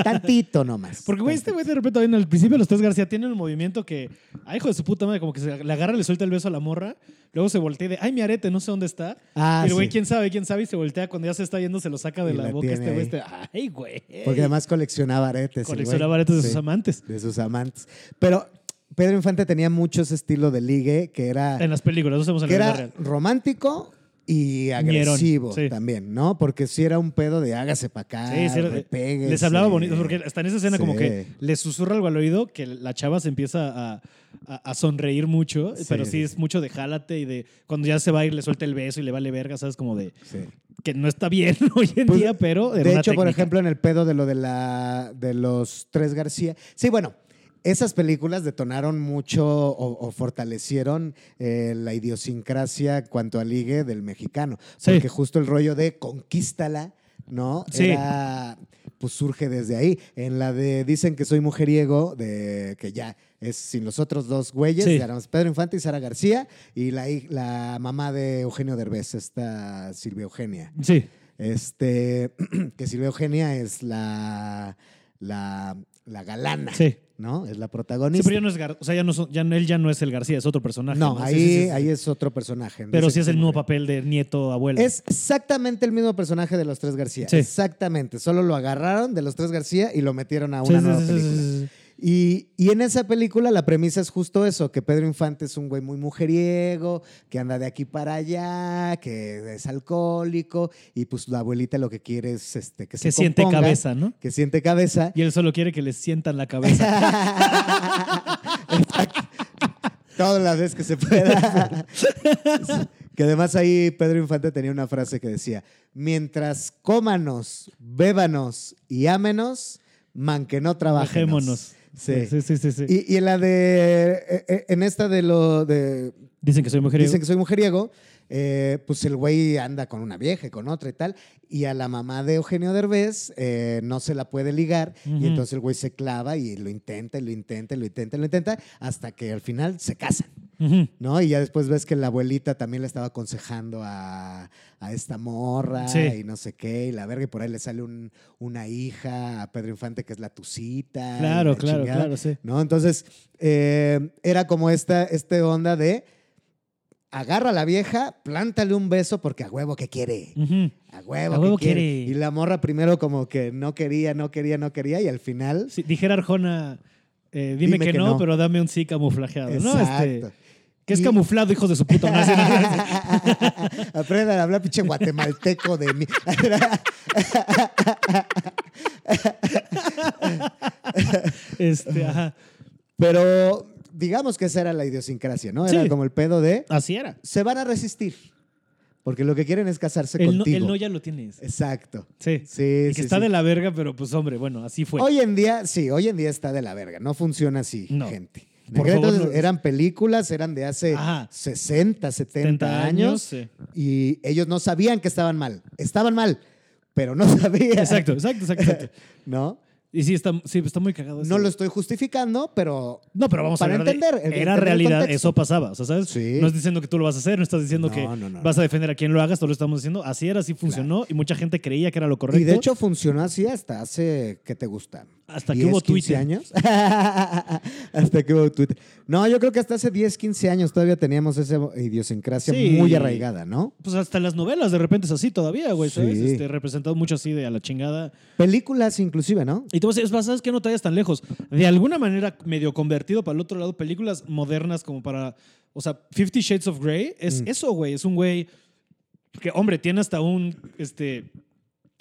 Tantito nomás. Porque, güey, este güey de repente en el principio los tres García tienen un movimiento que, ay, hijo de su puta madre, como que se le agarra, le suelta el beso a la morra, luego se voltea y de, ay, mi arete, no sé dónde está. Ah, y el güey, sí. quién sabe, quién sabe, y se voltea cuando ya se está yendo, se lo saca de Y la, la boca este güey. Este, ay, güey. Porque además coleccionaba aretes. el colecciona güey. aretes de Sí, sus amantes. De sus amantes. Pero Pedro Infante tenía mucho ese estilo de ligue que era, En las películas, no en que la vida era real. romántico y agresivo sí. también, ¿no? Porque si era un pedo de hágase para acá, Sí, sí, repéguese. les hablaba bonito, porque hasta en esa escena como Sí. que le susurra algo al oído que la chava se empieza a, a- a sonreír mucho, Sí, pero sí sí, es sí. mucho de jálate y de cuando ya se va a ir le suelta el beso y le vale verga, ¿sabes? Como de Sí. que no está bien hoy en Pues, día, pero De hecho, por técnica. ejemplo, en el pedo de lo de la de los tres García. Sí, bueno, esas películas detonaron mucho o, o fortalecieron eh, la idiosincrasia cuanto al ligue del mexicano. Sí. Porque justo el rollo de conquístala, ¿no? Sí. Era, pues surge desde ahí. En la de Dicen que soy mujeriego, de que ya es sin los otros dos güeyes, Sí. Pedro Infante y Sara García, y la, la mamá de Eugenio Derbez, esta Silvia Eugenia. Sí, Este, que Silvia Eugenia es la, la, la galana, sí. ¿No? Es la Sí, protagonista. pero ya no es Gar- o sea, ya no son- ya no- él ya no es el García, es otro personaje. no, Sí, ahí, sí, sí, sí. ahí es otro personaje. Pero sí es el mismo papel de nieto abuelo. Es exactamente el mismo personaje de los tres García. Sí. Exactamente. Solo lo agarraron de los tres García y lo metieron a Sí, una sí, nueva sí, sí, película. Y, y en esa película la premisa es justo eso, que Pedro Infante es un güey muy mujeriego, que anda de aquí para allá, que es alcohólico, y pues la abuelita lo que quiere es este, que se Que siente componga, cabeza, ¿no? Que siente cabeza. Y él solo quiere que le sientan la cabeza. Todas las veces que se pueda. que además ahí Pedro Infante tenía una frase que decía, mientras cómanos, bébanos y ámenos, man que no trabajemos. Sí. sí, sí, sí. sí. Y, y en la de, eh, eh, en esta de lo de, Dicen que soy mujer. dicen que soy mujeriego, eh, pues el güey anda con una vieja y con otra y tal, y a la mamá de Eugenio Derbez eh, no se la puede ligar, y entonces el güey se clava y lo intenta y lo intenta y lo intenta y lo intenta, hasta que al final se casan. ¿No? Y ya después ves que la abuelita también le estaba aconsejando a, a esta morra Sí. y no sé qué, y la verga, y por ahí le sale un- una hija a Pedro Infante que es la tucita. Claro, la claro, chingada, claro, sí. ¿No? Entonces, eh, era como esta, este onda de agarra a la vieja, plántale un beso porque a huevo que quiere. A huevo, A huevo que quiere. quiere. Y la morra primero como que no quería, no quería, no quería, y al final. Sí, dijera Arjona, eh, dime, que, no, pero dame un sí camuflajeado, ¿no? Este, Exacto. Que es Y- camuflado, hijos de su puta madre. Aprendan a hablar pinche guatemalteco de mí. este, ajá. Pero digamos que esa era la idiosincrasia, ¿no? Era Sí. como el pedo de Así era. se van a resistir. Porque lo que quieren es casarse El no, contigo. el no ya lo tienes. Exacto. Sí. Sí, Y que sí, está sí. de la verga, pero pues hombre, bueno, así fue. Hoy en día, sí, hoy en día está de la verga. No funciona así, No. gente. En Por favor, entonces no- eran películas, eran de hace Ajá. 60, 70, 70 años, sí. y ellos no sabían que estaban mal. Estaban mal, pero no sabían. Exacto, exacto, exacto, exacto. ¿No? Y sí, está, sí, está muy cagado. eso. No lo estoy justificando, pero No, pero vamos para a de- entender, Era realidad, eso pasaba. O sea, ¿sabes? Sí. No estás diciendo que tú lo vas a hacer, no estás diciendo No, que no, no, vas a defender a quien lo hagas, todo lo estamos diciendo. Así era, así funcionó y mucha gente creía que era lo correcto. Y de hecho funcionó así hasta hace, ¿qué te gusta? Hasta que 10, hubo 15 Twitter. años. hasta que hubo Twitter. No, yo creo que hasta hace 10, 15 años todavía teníamos esa idiosincrasia Sí. muy arraigada, ¿no? Pues hasta las novelas de repente es así todavía, güey, ¿sabes? Este, representado mucho así de a la chingada. Películas inclusive, ¿no? Y tú vas a decir, ¿sabes qué? No te vayas tan lejos. De alguna manera, medio convertido para el otro lado, películas modernas como para. O sea, Fifty Shades of Grey es Mm. eso, güey. Es un güey que, hombre, tiene hasta un. Este,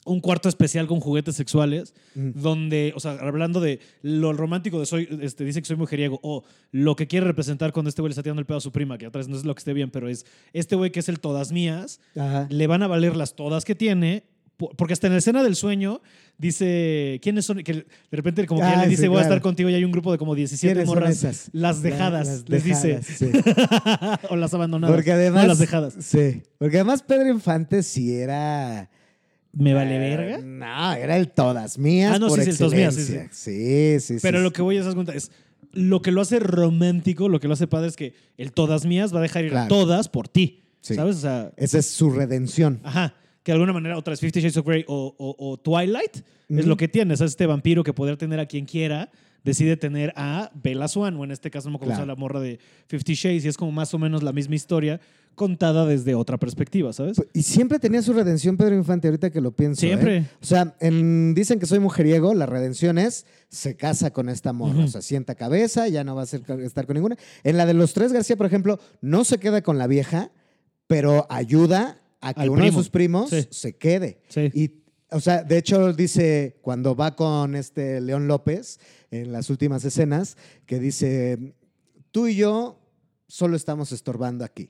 un cuarto especial con juguetes sexuales, Mm. donde, o sea, hablando de lo romántico de soy, este, dice que soy mujeriego, o lo que quiere representar cuando este güey le está tirando el pedo a su prima, que atrás no es lo que esté bien, pero es este güey que es el todas mías, Ajá. le van a valer las todas que tiene, po- porque hasta en la escena del sueño dice, ¿quiénes son? Que de repente como que ya Ah, le dice, sí, voy a estar contigo y hay un grupo de como 17 ¿Quiénes son morras. Las dejadas, Las les dejadas, dice. sí. o las abandonadas. Porque además. No, las dejadas. Sí. Porque además Pedro Infante sí era. ¿Me vale eh, verga? No, era el todas mías. Ah, no, por sí, sí, el todas mías, sí. Sí, sí, sí. Pero lo que voy a hacer cuenta es, lo que lo hace romántico, lo que lo hace padre es que el todas mías va a dejar ir a todas por ti. ¿Sabes? O sea, Esa es su redención. Ajá. Que de alguna manera, otra es Fifty Shades of Grey o, o- o Twilight, es lo que tienes. Es este vampiro que poder tener a quien quiera, decide tener a Bella Swan, o en este caso no me acuerdo Claro. la morra de Fifty Shades, y es como más o menos la misma historia contada desde otra perspectiva, ¿sabes? Y siempre tenía su redención Pedro Infante, ahorita que lo pienso. Siempre. ¿eh? O sea, en- dicen que soy mujeriego, la redención es se casa con esta morra, Ujú. o sea, sienta cabeza, ya no va a ser- estar con ninguna. En la de los tres García, por ejemplo, no se queda con la vieja, pero ayuda a que Al uno primo. de sus primos Sí. se quede. Sí. Y, o sea, de hecho dice, cuando va con este León López, en las últimas escenas, que dice, tú y yo solo estamos estorbando aquí.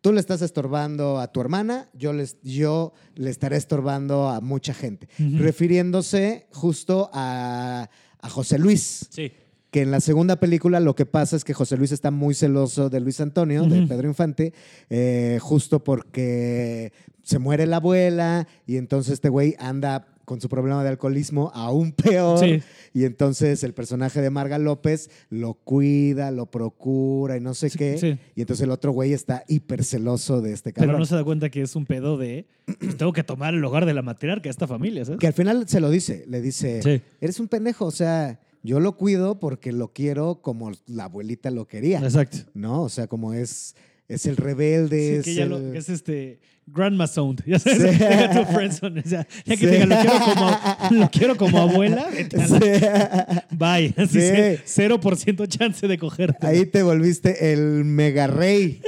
Tú le estás estorbando a tu hermana, yo, les, yo le estaré estorbando a mucha gente. Refiriéndose justo a, a José Luis, Sí. Que en la segunda película lo que pasa es que José Luis está muy celoso de Luis Antonio, de. Pedro Infante, eh, justo porque se muere la abuela y entonces este güey anda con su problema de alcoholismo aún peor. Sí. Y entonces el personaje de Marga López lo cuida, lo procura y no sé Sí, qué. sí. Y entonces el otro güey está hiper celoso de este Pero cabrón. no se da cuenta que es un pedo de, pues, tengo que tomar el lugar de la matriarca de esta familia, ¿sabes? Que al final se lo dice, le dice, Sí. eres un pendejo, o sea, yo lo cuido porque lo quiero como la abuelita lo quería. Exacto. ¿no? O sea, como es, es el rebelde, Sí, es, que ya el- lo, es este Grandma Sound. Ya sabes, Sí. tu friendzone. O sea, ya que Sí. diga, lo quiero como, lo quiero como abuela, la- bye. Así Sí. ce- 0% chance de cogerte. Ahí te volviste el mega rey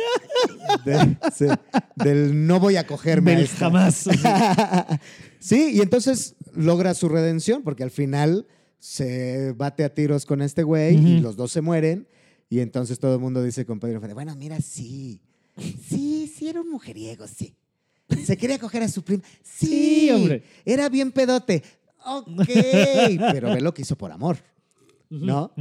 de- del no voy a cogerme Del esta". jamás. Sí, y entonces logra su redención porque al final se bate a tiros con este güey y los dos se mueren y entonces todo el mundo dice con Pedro Infante, bueno, mira, sí, sí, sí era un mujeriego, sí. Se quería coger a su prima. Sí, Sí, hombre. Era bien pedote. Ok, pero ve lo que hizo por amor, ¿no?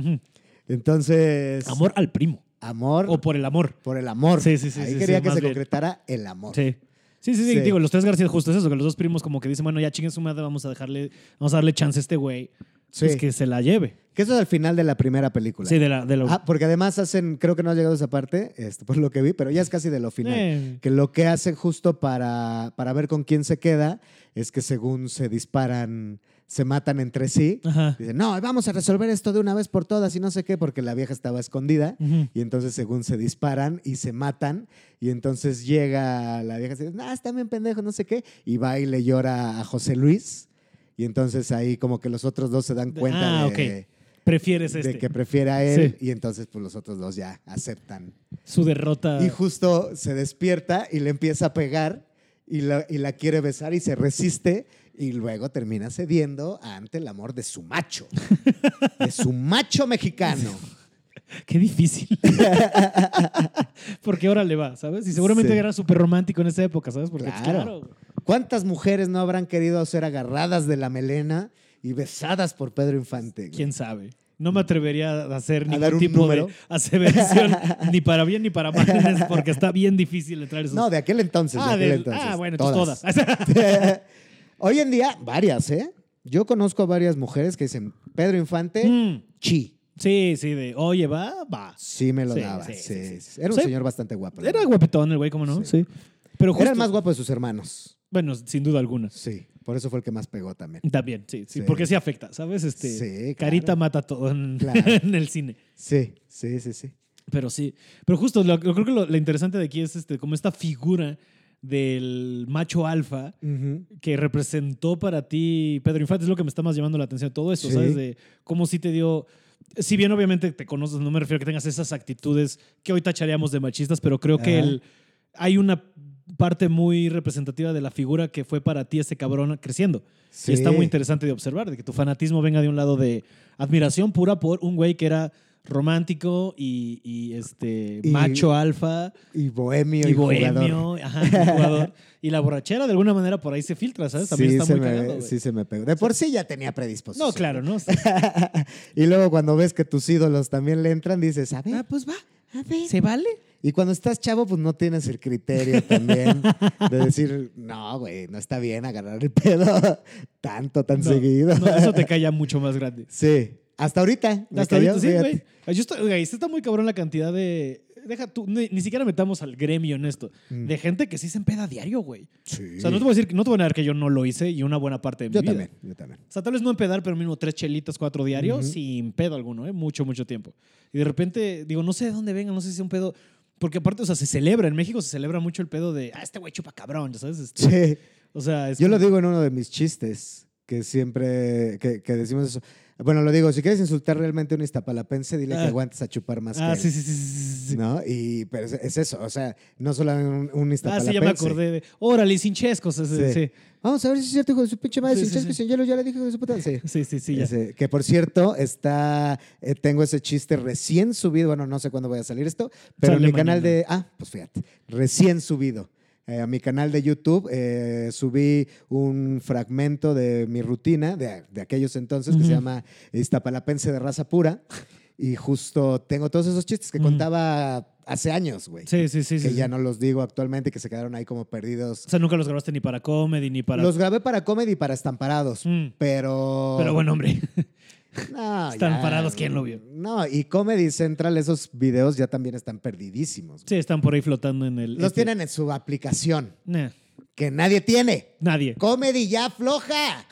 Entonces, Amor al primo. amor O por el amor. por el amor. Sí, sí, sí, Ahí sí, quería sí, que se bien. concretara el amor. Sí. Sí, sí, sí, Sí. Digo, los tres García justo es eso, que los dos primos como que dicen, bueno, ya chinguen su madre, vamos a dejarle, vamos a darle chance a este güey. Sí. Pues que se la lleve. Que eso es al final de la primera película. Sí, de la... De la Ah, porque además hacen, creo que no ha llegado a esa parte, este, por lo que vi, pero ya es casi de lo final. Eh, Que lo que hacen justo para, para ver con quién se queda es que según se disparan, se matan entre sí. Ajá. Dicen, no, vamos a resolver esto de una vez por todas y no sé qué, porque la vieja estaba escondida. Y entonces según se disparan y se matan, y entonces llega la vieja y dice, ah, está bien pendejo, no sé qué, y va y le llora a José Luis. Y entonces ahí como que los otros dos se dan cuenta ah, de, ok. Prefieres este. que prefiere a él Sí. y entonces pues los otros dos ya aceptan. Su derrota. Y justo se despierta y le empieza a pegar y la, y la quiere besar y se resiste y luego termina cediendo ante el amor de su macho, de su macho mexicano. Qué difícil. Porque ahora le va, ¿sabes? Y seguramente Sí. era súper romántico en esa época, ¿sabes? Porque pues, Claro. claro. ¿Cuántas mujeres no habrán querido ser agarradas de la melena y besadas por Pedro Infante? güey? quién sabe. No me atrevería a hacer ¿A ningún dar un tipo número? de aseveración, ni para bien ni para mal, porque está bien difícil entrar en esos. No, de aquel entonces. de ah, aquel de- entonces. ah, bueno, todas. Hoy en día, varias, ¿eh? Yo conozco a varias mujeres que dicen, Pedro Infante, Mm, chi. sí, sí, de oye, va, va. Sí me lo Sí, daba. sí, sí. Era un señor bastante guapo. Era guapetón el güey, ¿cómo no? Sí. Sí. Pero justo, Era el más guapo de sus hermanos. Bueno, sin duda alguna. Sí, por eso fue el que más pegó también. También, sí, sí, Sí. porque sí afecta, ¿sabes? Este, Sí, claro. Carita mata todo en, Claro. en el cine. Sí, sí, sí, sí. Pero sí. Pero justo, lo, yo creo que lo, lo interesante de aquí es este, como esta figura del macho alfa Ujú. que representó para ti Pedro Infante. Es lo que me está más llamando la atención todo esto, Sí. ¿sabes? De cómo sí te dio. Si bien obviamente te conoces, no me refiero a que tengas esas actitudes que hoy tacharíamos de machistas, pero creo que el, hay una parte muy representativa de la figura que fue para ti ese cabrón creciendo. Sí. Y está muy interesante de observar, de que tu fanatismo venga de un lado de admiración pura por un güey que era romántico y, y, este Y- macho alfa Y bohemio y, bohemio, ajá, y jugador. y la borrachera de alguna manera por ahí se filtra, ¿sabes? También sí, está muy me, cagado. sí se me pegó. De por sí ya tenía predisposición. No, claro, ¿no? y luego cuando ves que tus ídolos también le entran, dices, Ah, pues va. A ver. ¿Se vale? Y cuando estás chavo, pues no tienes el criterio también de decir, no, güey, no está bien agarrar el pedo tanto, tan No, seguido. no, eso te calla mucho más grande. Sí, hasta ahorita. Hasta cayó, ahorita, sí, güey. Yo estoy, está muy cabrón la cantidad de. Deja tú, ni, ni siquiera metamos al gremio en esto. Mm. De gente que sí se empeda a diario, güey. Sí. O sea, no te voy a decir, que- no te voy a negar que yo no lo hice y una buena parte de mi yo vida. también, yo también. O sea, tal vez no empedar, pero mínimo tres chelitas, cuatro diarios, sin pedo alguno, ¿eh? Mucho, mucho tiempo. Y de repente, digo, no sé de dónde venga, no sé si es un pedo. Porque aparte, o sea, se celebra. En México se celebra mucho el pedo de, ah, este güey chupa cabrón, ¿ya sabes? Este, Sí. O sea, es Yo lo como- digo en uno de mis chistes, que siempre, que, que decimos eso. Bueno, lo digo, si quieres insultar realmente a un iztapalapense, dile que Ah. aguantes a chupar más Ah, que sí, él. sí, sí, sí, sí. ¿No? Y, pero es, es eso, o sea, no solo un, un Ah, iztapalapense. sí, ya me acordé de. Órale, sin chescos. Sí. Sí, Vamos a ver si es cierto, hijo de su pinche madre. Sí, sin sí, chesco y sí. sin hielo, ya le dije, de su puta. Sí. sí, sí, sí. Ese, que por cierto, está, eh, tengo ese chiste recién subido, bueno, no sé cuándo vaya a salir esto, pero Sale en mi canal de, ah, pues fíjate, recién subido. Eh, a mi canal de YouTube eh, subí un fragmento de mi rutina de, de aquellos entonces que se llama Iztapalapense de raza pura y justo tengo todos esos chistes que contaba hace años, güey. Sí, sí, sí. que sí, ya sí. no los digo actualmente, que se quedaron ahí como perdidos. O sea, nunca los grabaste ni para comedy ni para. Los grabé para comedy y para estamparados, Mm. pero... Pero bueno, hombre. No, Están ya, parados, ¿quién lo vio? No, y Comedy Central, esos videos ya también están perdidísimos. Sí, están por ahí flotando en el. Los este- tienen en su aplicación, Nah, que nadie tiene. nadie. Comedy ya floja.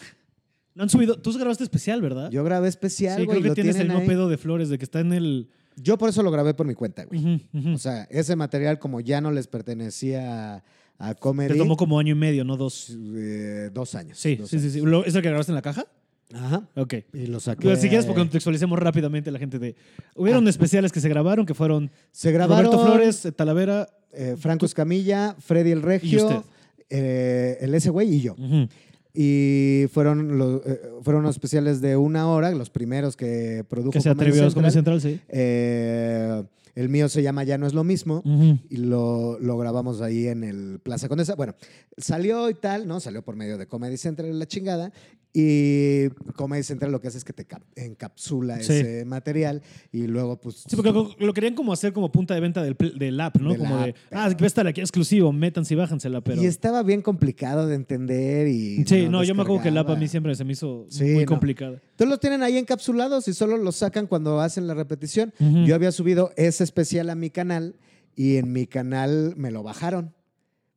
No han subido. Tú grabaste especial, ¿verdad? Yo grabé especial, sí, güey. creo que tienes el mismo pedo de flores, de que está en el. Yo por eso lo grabé por mi cuenta, güey. O sea, ese material como ya no les pertenecía a, a Comedy. Te tomó como año y medio, no dos. eh, dos años. Sí, dos sí, sí, años. sí. ¿Es el que grabaste en la caja? Ajá. Ok. Y lo saqué. Pero si quieres, porque contextualicemos rápidamente la gente de. Hubieron especiales que se grabaron, que fueron Se grabaron Roberto Flores, eh, Talavera. eh, Franco Escamilla, Freddy el Regio, usted. eh, el ese güey y yo. Ujú. Y fueron, los, eh, fueron unos especiales de una hora, los primeros que produjo Que se atrevió a Central. Comedy Central, sí. Eh, el mío se llama Ya no es lo mismo. Ujú. Y lo, lo grabamos ahí en el Plaza Condesa. Bueno, salió y tal, ¿no? Salió por medio de Comedy Central la chingada. Y Comedy Central lo que hace es que te cap- encapsula Sí. ese material y luego, pues. Sí, porque lo, lo querían como hacer como punta de venta del, del app, ¿no? Del como app, de, ah, va a estar aquí exclusivo, métanse y bájensela, pero... Y estaba bien complicado de entender y. sí, no, yo me acuerdo que el app a mí siempre se me hizo Sí, muy no. complicado. Entonces los tienen ahí encapsulados y solo los sacan cuando hacen la repetición. Ujú. Yo había subido ese especial a mi canal y en mi canal me lo bajaron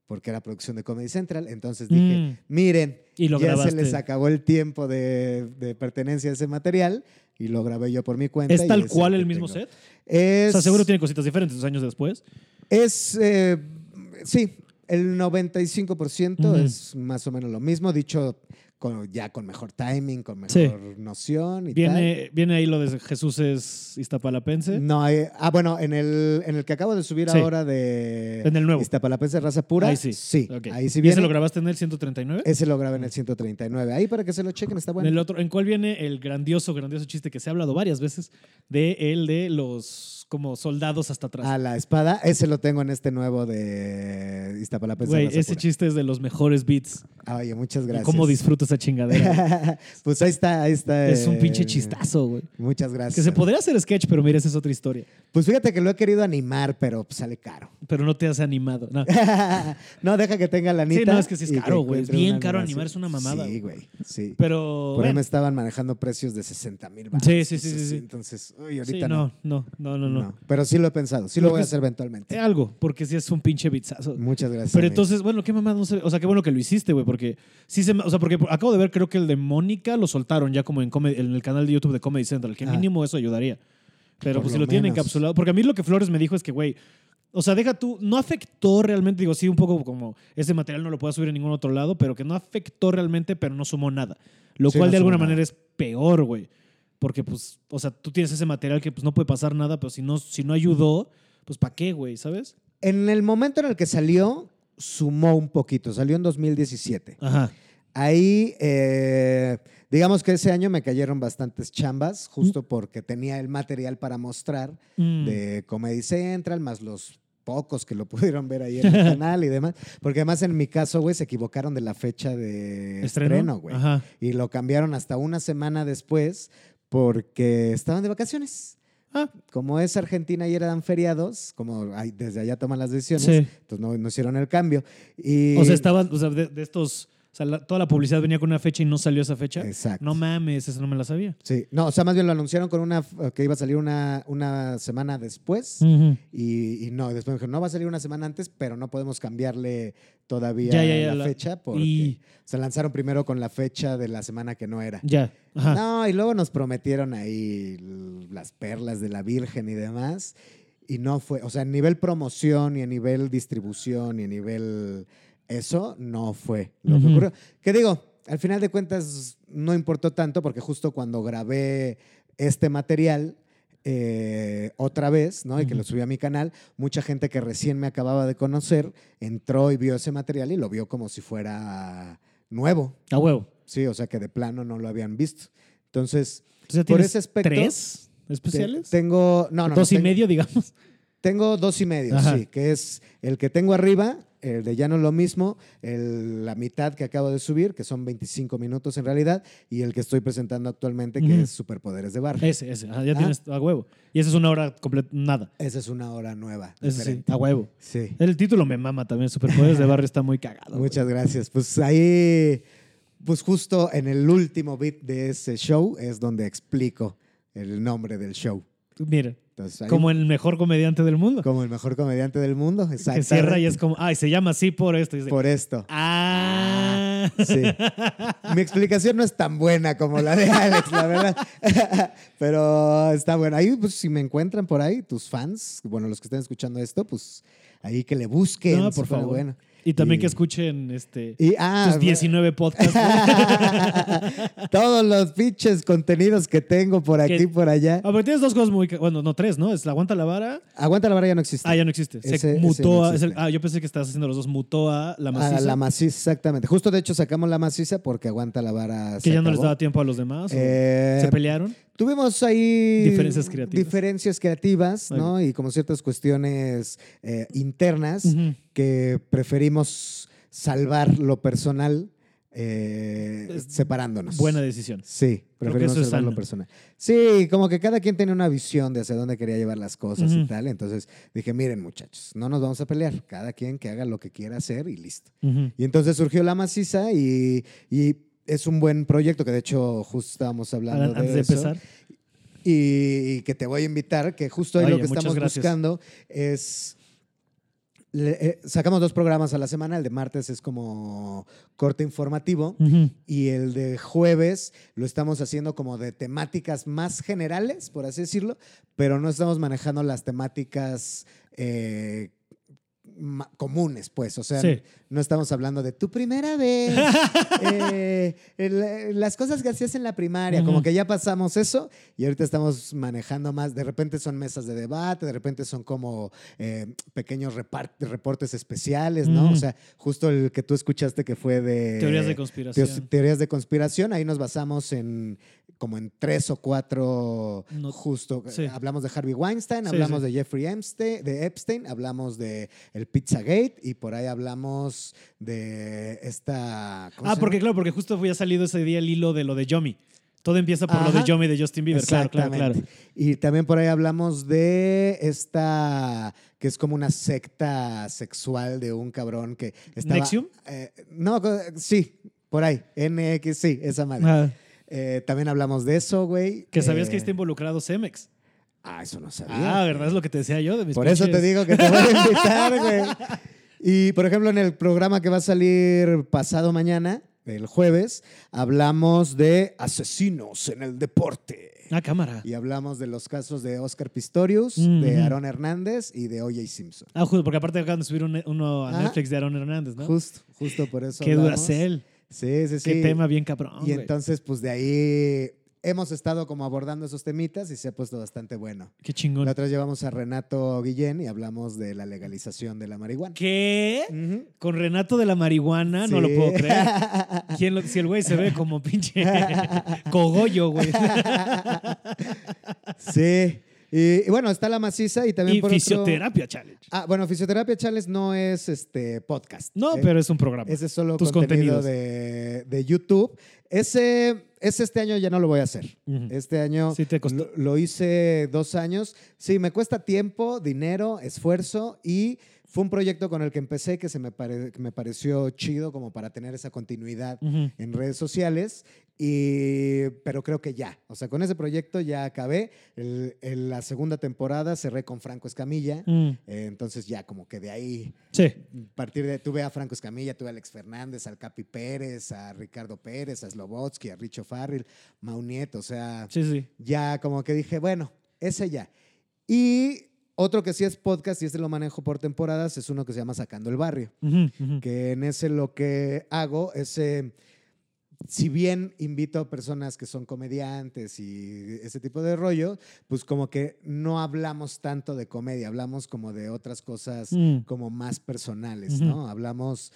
porque era producción de Comedy Central. Entonces dije, Mm. miren, Y lo ya grabaste. se les acabó el tiempo de, de pertenencia a ese material y lo grabé yo por mi cuenta. ¿Es tal cual el mismo tengo. set? Es, O sea, seguro tiene cositas diferentes dos años después. Es, eh, sí, el 95% Ujú. es más o menos lo mismo. Dicho con, ya con mejor timing, con mejor Sí. noción y Viene, viene ahí lo de Jesús es Iztapalapense. tal. No, hay- ah, bueno, en el, en el que acabo de subir Sí. ahora de En el nuevo. Iztapalapense Raza Pura. Ahí sí. Sí, ahí sí ¿Y viene. ese lo grabaste en el 139? Ese lo grabé en el 139. Ahí para que se lo chequen, está bueno. En el otro, ¿en cuál viene el grandioso, grandioso chiste que se ha hablado varias veces de el de los como soldados hasta atrás? A la espada, ese lo tengo en este nuevo de Iztapalapense Güey, ese chiste es de los mejores beats. Oye, muchas gracias. ¿Cómo disfruto esa chingadera? pues ahí está, ahí está. es un pinche chistazo, güey. Muchas gracias. Que se podría hacer sketch, pero mira, esa es otra historia. Pues fíjate que lo he querido animar, pero pues, sale caro. Pero no te has animado. No. no, deja que tenga la Sí, nita. no, es que sí es caro, güey. Es bien caro animar, es una mamada, Sí, güey. Sí. Pero. Por ahí me estaban manejando precios de 60 mil Sí, sí, sí, sí, sí. Entonces, uy, Sí, ahorita no, no. no, no, no, no. No. Pero sí lo he pensado. Sí Lo lo voy a hacer eventualmente. Algo, porque sí es un pinche bitzazo. Muchas gracias. Pero amigo. entonces, bueno, qué mamada, no sé. O sea, qué bueno que lo hiciste, güey, porque sí se. O sea, porque acabo de ver, creo que el de Mónica lo soltaron ya como en, Comedy- en el canal de YouTube de Comedy Central, que Ah. mínimo eso ayudaría. Pero Por pues si lo tienen encapsulado. Porque a mí lo que Flores me dijo es que, güey. O sea, deja tú, no afectó realmente, digo, sí, un poco como ese material no lo puedo subir en ningún otro lado, pero que no afectó realmente, pero no sumó nada. Lo Sí, cual no de alguna nada. manera es peor, güey. Porque, pues, o sea, tú tienes ese material que pues no puede pasar nada, pero si no, si no ayudó, pues ¿para qué, güey? ¿Sabes? En el momento en el que salió, sumó un poquito. Salió en 2017. Ajá. Ahí, eh, digamos que ese año me cayeron bastantes chambas, justo porque tenía el material para mostrar Mm. de Comedy Central, más los pocos que lo pudieron ver ahí en el canal y demás. Porque además en mi caso, güey, se equivocaron de la fecha de estreno, güey. Y lo cambiaron hasta una semana después porque estaban de vacaciones. Ah, Como es Argentina y eran feriados, como desde allá toman las decisiones, Sí. entonces no, no hicieron el cambio. Y, o sea, estaban, o sea, de, de estos, sea, la- toda la publicidad venía con una fecha y no salió esa fecha. Exacto. No mames, esa no me la sabía. Sí, no, o sea, más bien lo anunciaron con una que iba a salir una, una semana después. Ujú. Y, y no, después me dijeron, no va a salir una semana antes, pero no podemos cambiarle todavía Ya, ya, ya, la, la- fecha porque y- se lanzaron primero con la fecha de la semana que no era. Ya. Ajá. No, y luego nos prometieron ahí las perlas de la Virgen y demás. Y no fue, o sea, a nivel promoción y a nivel distribución y a nivel eso, no fue lo que ocurrió. Que digo, al final de cuentas no importó tanto porque justo cuando grabé este material eh, otra vez, ¿no? Y que lo subí a mi canal, mucha gente que recién me acababa de conocer entró y vio ese material y lo vio como si fuera nuevo. A huevo. Sí, o sea que de plano no lo habían visto. Entonces, sea, Por ¿tienes ese aspecto, ¿Tres te- especiales? tengo. No, no, Dos no, y tengo, medio, digamos. Tengo dos y medio, Ajá. sí, que es el que tengo arriba, el de ya no es lo mismo, el- la mitad que acabo de subir, que son 25 minutos en realidad, y el que estoy presentando actualmente, que es Superpoderes de Barrio. Ese, ese. Ajá, ya Ah. tienes a huevo. Y esa es una hora completa, nada. Esa es una hora nueva. Sí, a huevo. Sí. El título me mama también. Superpoderes de barrio está muy cagado. Muchas gracias. Pues ahí, pues justo en el último bit de ese show es donde explico el nombre del show. Mira, Entonces, como el mejor comediante del mundo. como el mejor comediante del mundo. Que cierra y es como, ay, se llama así por esto. Y dice, Por esto. ah. Sí. Mi explicación no es tan buena como la de Alex, la verdad. Pero está bueno. Ahí, pues, si me encuentran por ahí, tus fans, bueno, los que estén escuchando esto, pues, ahí que le busquen. No, por favor. Bueno. Y también Y- que escuchen este, Y, ah, tus 19 podcasts. Todos los pinches contenidos que tengo por aquí y por allá. Ah, pero tienes dos cosas muy... Bueno, no, tres, ¿no? Es la Aguanta la Vara. Aguanta la vara ya no existe. Ah, ya no existe. Se Ese- mutó no a- el- ah, yo pensé que estabas haciendo los dos. Mutó a la Ah, maciza. la maciza, exactamente. Justo de hecho sacamos la maciza porque aguanta la vara. que ya no les daba tiempo a los demás. Eh, ¿Se pelearon? Tuvimos ahí Diferencias creativas. diferencias creativas, ¿no? Y como ciertas cuestiones eh, internas que preferimos salvar lo personal eh, separándonos. Buena decisión. Sí, preferimos salvar lo personal. Sí, como que cada quien tiene una visión de hacia dónde quería llevar las cosas y tal. Entonces dije, miren muchachos, no nos vamos a pelear. Cada quien que haga lo que quiera hacer y listo. Y entonces surgió La Maciza y, y es un buen proyecto que de hecho justo estábamos hablando Antes de de eso. empezar. Y, que te voy a invitar, que justo ahí Oye, lo que estamos gracias. buscando es... le- eh, sacamos dos programas a la semana, el de martes es como corte informativo y el de jueves lo estamos haciendo como de temáticas más generales, por así decirlo, pero no estamos manejando las temáticas eh, comunes, pues. O sea, Sí. No estamos hablando de tu primera vez, eh, el- las cosas que hacías en la primaria, como que ya pasamos eso y ahorita estamos manejando más. De repente son mesas de debate, de repente son como eh, pequeños reportes especiales, ¿no? O sea, justo el que tú escuchaste que fue de Teorías de conspiración. teorías de conspiración, ahí nos basamos en como en tres o cuatro No- justo sí. hablamos de Harvey Weinstein, Sí, hablamos sí. de Jeffrey Epstein, de Epstein, hablamos de el Pizzagate y por ahí hablamos de esta ¿cómo Ah, porque claro, porque justo había salido ese día el hilo de lo de Yomi. Todo empieza por lo de Yomi de Justin Bieber, claro, claro, claro. Y también por ahí hablamos de esta, que es como una secta sexual de un cabrón que estaba... ¿Nexium? eh, no, sí, por ahí, NX, sí, esa madre. Ah, Eh, también hablamos de eso, güey. que sabías Eh, que está involucrado Cemex. Ah, eso no sabía. Ah, ¿verdad? Es lo que te decía yo de mis Por eso te digo que te voy a invitar, güey. Y, por ejemplo, en el programa que va a salir pasado mañana, el jueves, hablamos de asesinos en el deporte. Ah, cámara. Y hablamos de los casos de Oscar Pistorius, Mm, de ujú. Aaron Hernández y de O.J. Simpson. Ah, justo, porque aparte acaban de subir un- uno a Ajá. Netflix de Aaron Hernández, ¿no? Justo, justo por eso. Qué hablamos. duracel. Sí, sí, sí. Qué tema bien cabrón. Y güey. entonces, pues de ahí hemos estado como abordando esos temitas y se ha puesto bastante bueno. Qué chingón. La otra llevamos a Renato Guillén y hablamos de la legalización de la marihuana. ¿Qué? Con Renato de la marihuana, no lo puedo creer. ¿Quién lo- si el güey se ve como pinche cogollo, güey. sí. Y, y bueno, está la maciza y también y por otro- fisioterapia challenge. Ah, bueno, Fisioterapia Challenge no es este podcast. No, Eh, pero es un programa. Ese es solo Tus contenido contenidos. de, de YouTube. Ese, ese este año ya no lo voy a hacer. Este año Sí te costó. lo, lo hice dos años. Sí, me cuesta tiempo, dinero, esfuerzo y fue un proyecto con el que empecé que se me, pare- que me pareció chido como para tener esa continuidad Ujú. en redes sociales. Y, pero creo que ya, o sea, con ese proyecto ya acabé. El- en la segunda temporada cerré con Franco Escamilla. Mm. Eh, entonces ya como que de ahí Sí. a partir de, tuve a Franco Escamilla, tuve a Alex Fernández, al Capi Pérez, a Ricardo Pérez, a Slobotsky, a Richo Farrell, Mau Nieto, o sea, Sí, sí. ya como que dije, bueno, ese ya. Y otro que sí es podcast y este lo manejo por temporadas es uno que se llama Sacando el Barrio, Ujú, ujú. que en ese lo que hago es, eh, si bien invito a personas que son comediantes y ese tipo de rollo, pues como que no hablamos tanto de comedia, hablamos como de otras cosas Mm. como más personales. ¿no? Hablamos,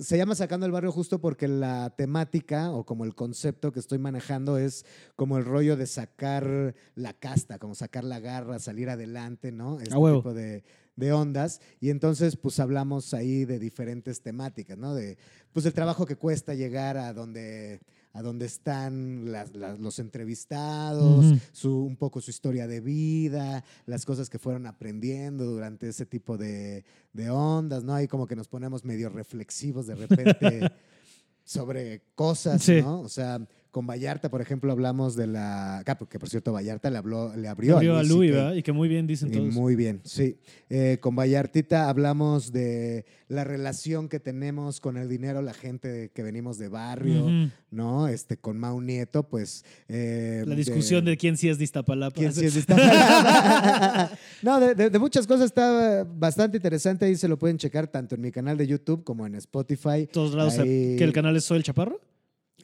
se llama Sacando el Barrio justo porque la temática o como el concepto que estoy manejando es como el rollo de sacar la casta, como sacar la garra, salir adelante, ¿no? Este huevo. tipo de, de ondas. Y entonces, pues hablamos ahí de diferentes temáticas, ¿no? De, pues el trabajo que cuesta llegar a donde a donde están las- las- los entrevistados, su, un poco su historia de vida, las cosas que fueron aprendiendo durante ese tipo de, de ondas, ¿no? Ahí como que nos ponemos medio reflexivos de repente sobre cosas, Sí. ¿no? O sea, con Vallarta, por ejemplo, hablamos de la... ah, porque por cierto, Vallarta le, habló, le abrió, Abrió a Luis Louis, CK. ¿verdad? Y que muy bien dicen Y todos. muy bien, sí. Eh, con Vallartita hablamos de la relación que tenemos con el dinero, la gente que venimos de barrio. ¿no? Este, con Mau Nieto, pues... eh, La discusión de, quién sí es de Iztapalapa. quién sí es de esta- no, de, de- de muchas cosas está bastante interesante. Ahí se lo pueden checar tanto en mi canal de YouTube como en Spotify. todos lados. Ahí- ¿Que el canal es Soy el Chaparro?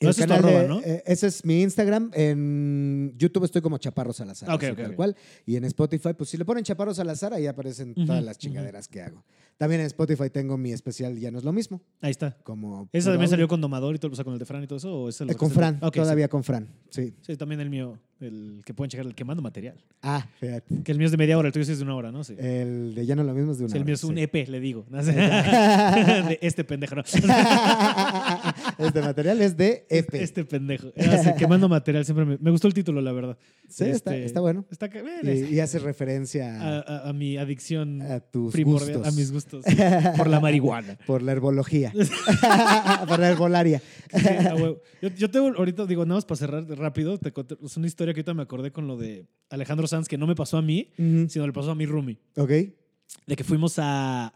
No, ese es tu arroba, de- ¿no? eh, ese es mi Instagram. En YouTube estoy como Chaparro Salazar. Ah, ok, así ok, tal cual. Y en Spotify, pues si le ponen Chaparro Salazar, ahí aparecen todas las chingaderas que hago. También en Spotify tengo mi especial Ya no es lo mismo. Ahí está. Como ¿Ese puro también salió con Domador y todo, o sea, con el de Fran y todo eso? ¿O es el Eh, con Fran, sí. todavía con Fran. Sí. Sí, también el mío, el que pueden checar, el que mando material. Ah, fíjate. Que el mío es de media hora, el tuyo sí es de una hora, ¿no? Sí. El de Ya no lo mismo es de una Sí, el mío es hora, un sí. EP, le digo. ¿no? de este pendejo, ¿no? este material es de EP. Este pendejo. Era así, que mando material siempre me, me gustó el título, la verdad. Sí, está, Este, está bueno. Está Y, y hace referencia a, a, a- a mi adicción a tus primordial, gustos. a mis gustos por la marihuana. Por la herbología. por la herbolaria. Sí, yo, yo tengo ahorita, digo, nada más para cerrar rápido, te conté- es una historia que ahorita me acordé con lo de Alejandro Sanz, que no me pasó a mí, sino le pasó a mi roomie. Ok. De que fuimos a,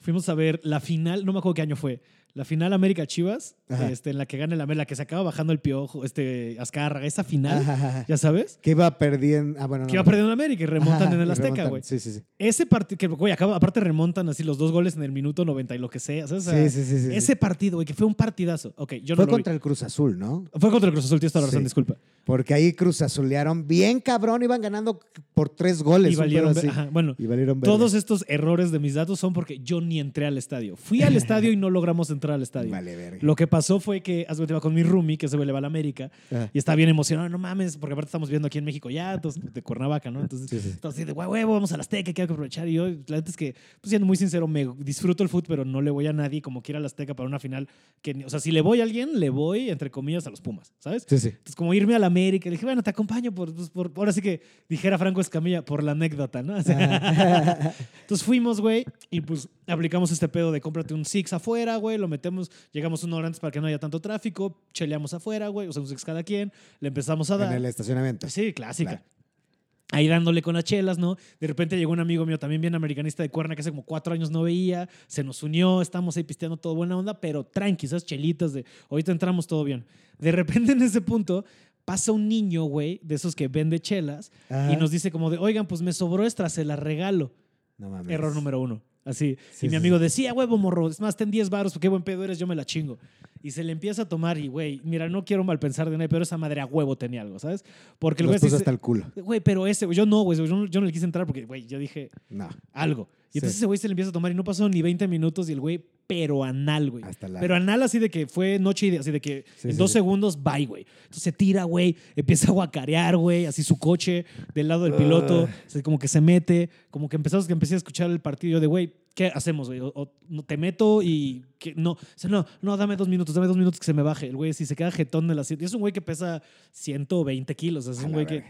fuimos a ver la final, no me acuerdo qué año fue, La final América Chivas, Ajá. este, en la que gana el América, la que se acaba bajando el piojo, este, Azcárraga, esa final, Ajá, ya sabes, Que iba perdiendo. Ah, bueno, no. que iba perdiendo el América y remontan Ajá, en el Azteca, güey. Sí, sí, sí. Ese partido, que, güey, aparte remontan así los dos goles en el minuto 90 y lo que sea, ¿sabes? O sea, Sí, sí, sí. Ese partido, güey, que fue un partidazo. Ok, yo Fue no lo contra el Cruz Azul, ¿no? Fue contra el Cruz Azul, tienes toda la razón, disculpa. Porque ahí Cruz Azulearon bien cabrón, iban ganando por tres goles. Y valieron, bueno, Y valieron todos estos errores de mis datos son porque yo ni entré al estadio. Fui al estadio y no logramos entrar al estadio. Vale, verga. Lo que pasó fue que cuenta, iba con mi roomie, que se le va a la América, Ah. y está bien emocionado, no mames, porque aparte estamos viendo aquí en México ya, entonces, de Cuernavaca, ¿no? Entonces, Sí, sí. entonces así de "Güey, huevo, vamos a las Azteca, que hay que aprovechar. Y yo, la neta es que, pues siendo muy sincero, me disfruto el fútbol, pero no le voy a nadie como quiera a la Azteca para una final. Que, o sea, si le voy a alguien, le voy, entre comillas, a los Pumas, ¿sabes? Sí, sí. Entonces, como irme a la América, le dije, bueno, te acompaño por, pues, por- ahora sí que dijera Franco Escamilla, por la anécdota, ¿no? O sea, entonces fuimos, güey, y pues aplicamos este pedo de cómprate un Six afuera, güey, lo metemos, llegamos una hora antes para que no haya tanto tráfico, cheleamos afuera, güey, o sea, un Six cada quien, le empezamos a en dar. el estacionamiento. Sí, clásica. Claro. Ahí dándole con las chelas, ¿no? De repente llegó un amigo mío, también bien americanista de Cuerna, que hace como cuatro años no veía, se nos unió, estamos ahí pisteando todo buena onda, pero tranqui, esas chelitas de ahorita entramos todo bien. De repente en ese punto pasa un niño, güey, de esos que vende chelas, Ajá. y nos dice como de, oigan, pues me sobró extra, se la regalo. No mames. Error número uno. Así. Sí, y mi amigo decía, huevo, morro, es más, ten 10 baros, qué buen pedo eres, yo me la chingo. Y se le empieza a tomar y, güey, mira, no quiero mal pensar de nadie, pero esa madre a huevo tenía algo, ¿sabes? Porque el güey hasta el culo. Güey, pero ese, yo no, güey, yo no, yo no le quise entrar porque, güey, yo dije No. algo. Y entonces ese güey se le empieza a tomar y no pasó ni 20 minutos y el güey, pero anal, güey. Hasta la. Pero anal así de que fue noche y así de que Sí, en sí, dos sí. segundos, bye, güey. Entonces se tira, güey, empieza a guacarear, güey, así su coche del lado del piloto, Ah. así como que se mete, como que empezamos que empecé a escuchar el partido yo de, güey, ¿qué hacemos, güey? O, te meto y que no, o sea, no, no, dame dos minutos, dame dos minutos que se me baje. El güey, si se queda jetón de la y es un güey que pesa 120 kilos, es un güey que.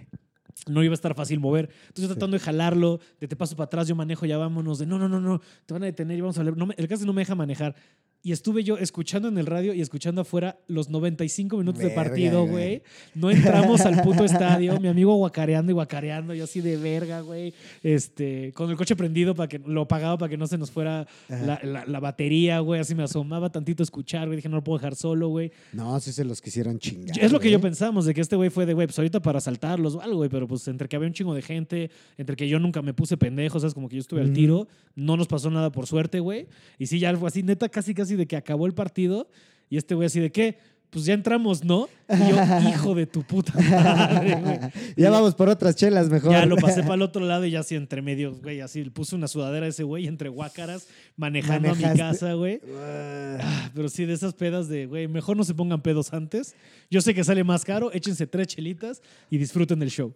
No iba a estar fácil mover. Entonces tratando de jalarlo, de te paso para atrás, yo manejo, ya vámonos, de no, no, no, no, te van a detener y vamos a hablar. No me- el caso no me deja manejar. Y estuve yo escuchando en el radio y escuchando afuera los 95 minutos de partido, güey. No entramos al puto estadio. Mi amigo guacareando y guacareando, yo así de verga, güey. Este, con el coche prendido para que lo apagaba para que no se nos fuera la, la- la batería, güey. Así me asomaba tantito a escuchar, güey. Dije, no lo puedo dejar solo, güey. No, sí se los quisieron chingar. Es lo que yo pensamos, de que este güey fue de, güey, pues ahorita para asaltarlos o algo, güey, pero pues entre que había un chingo de gente, entre que yo nunca me puse pendejo, ¿sabes? Como que yo estuve al tiro, no nos pasó nada por suerte, güey. Y sí, ya fue así, neta, casi, casi de que acabó el partido y este güey así de, ¿qué? Pues ya entramos, ¿no? Y yo, hijo de tu puta madre, güey. Ya vamos por otras chelas mejor. Ya lo pasé para el otro lado y ya así entre medio, güey, así le puse una sudadera a ese güey entre guácaras manejando a mi casa, güey. Ah, Pero sí, de esas pedas de, güey, mejor no se pongan pedos antes. Yo sé que sale más caro, échense tres chelitas y disfruten del show.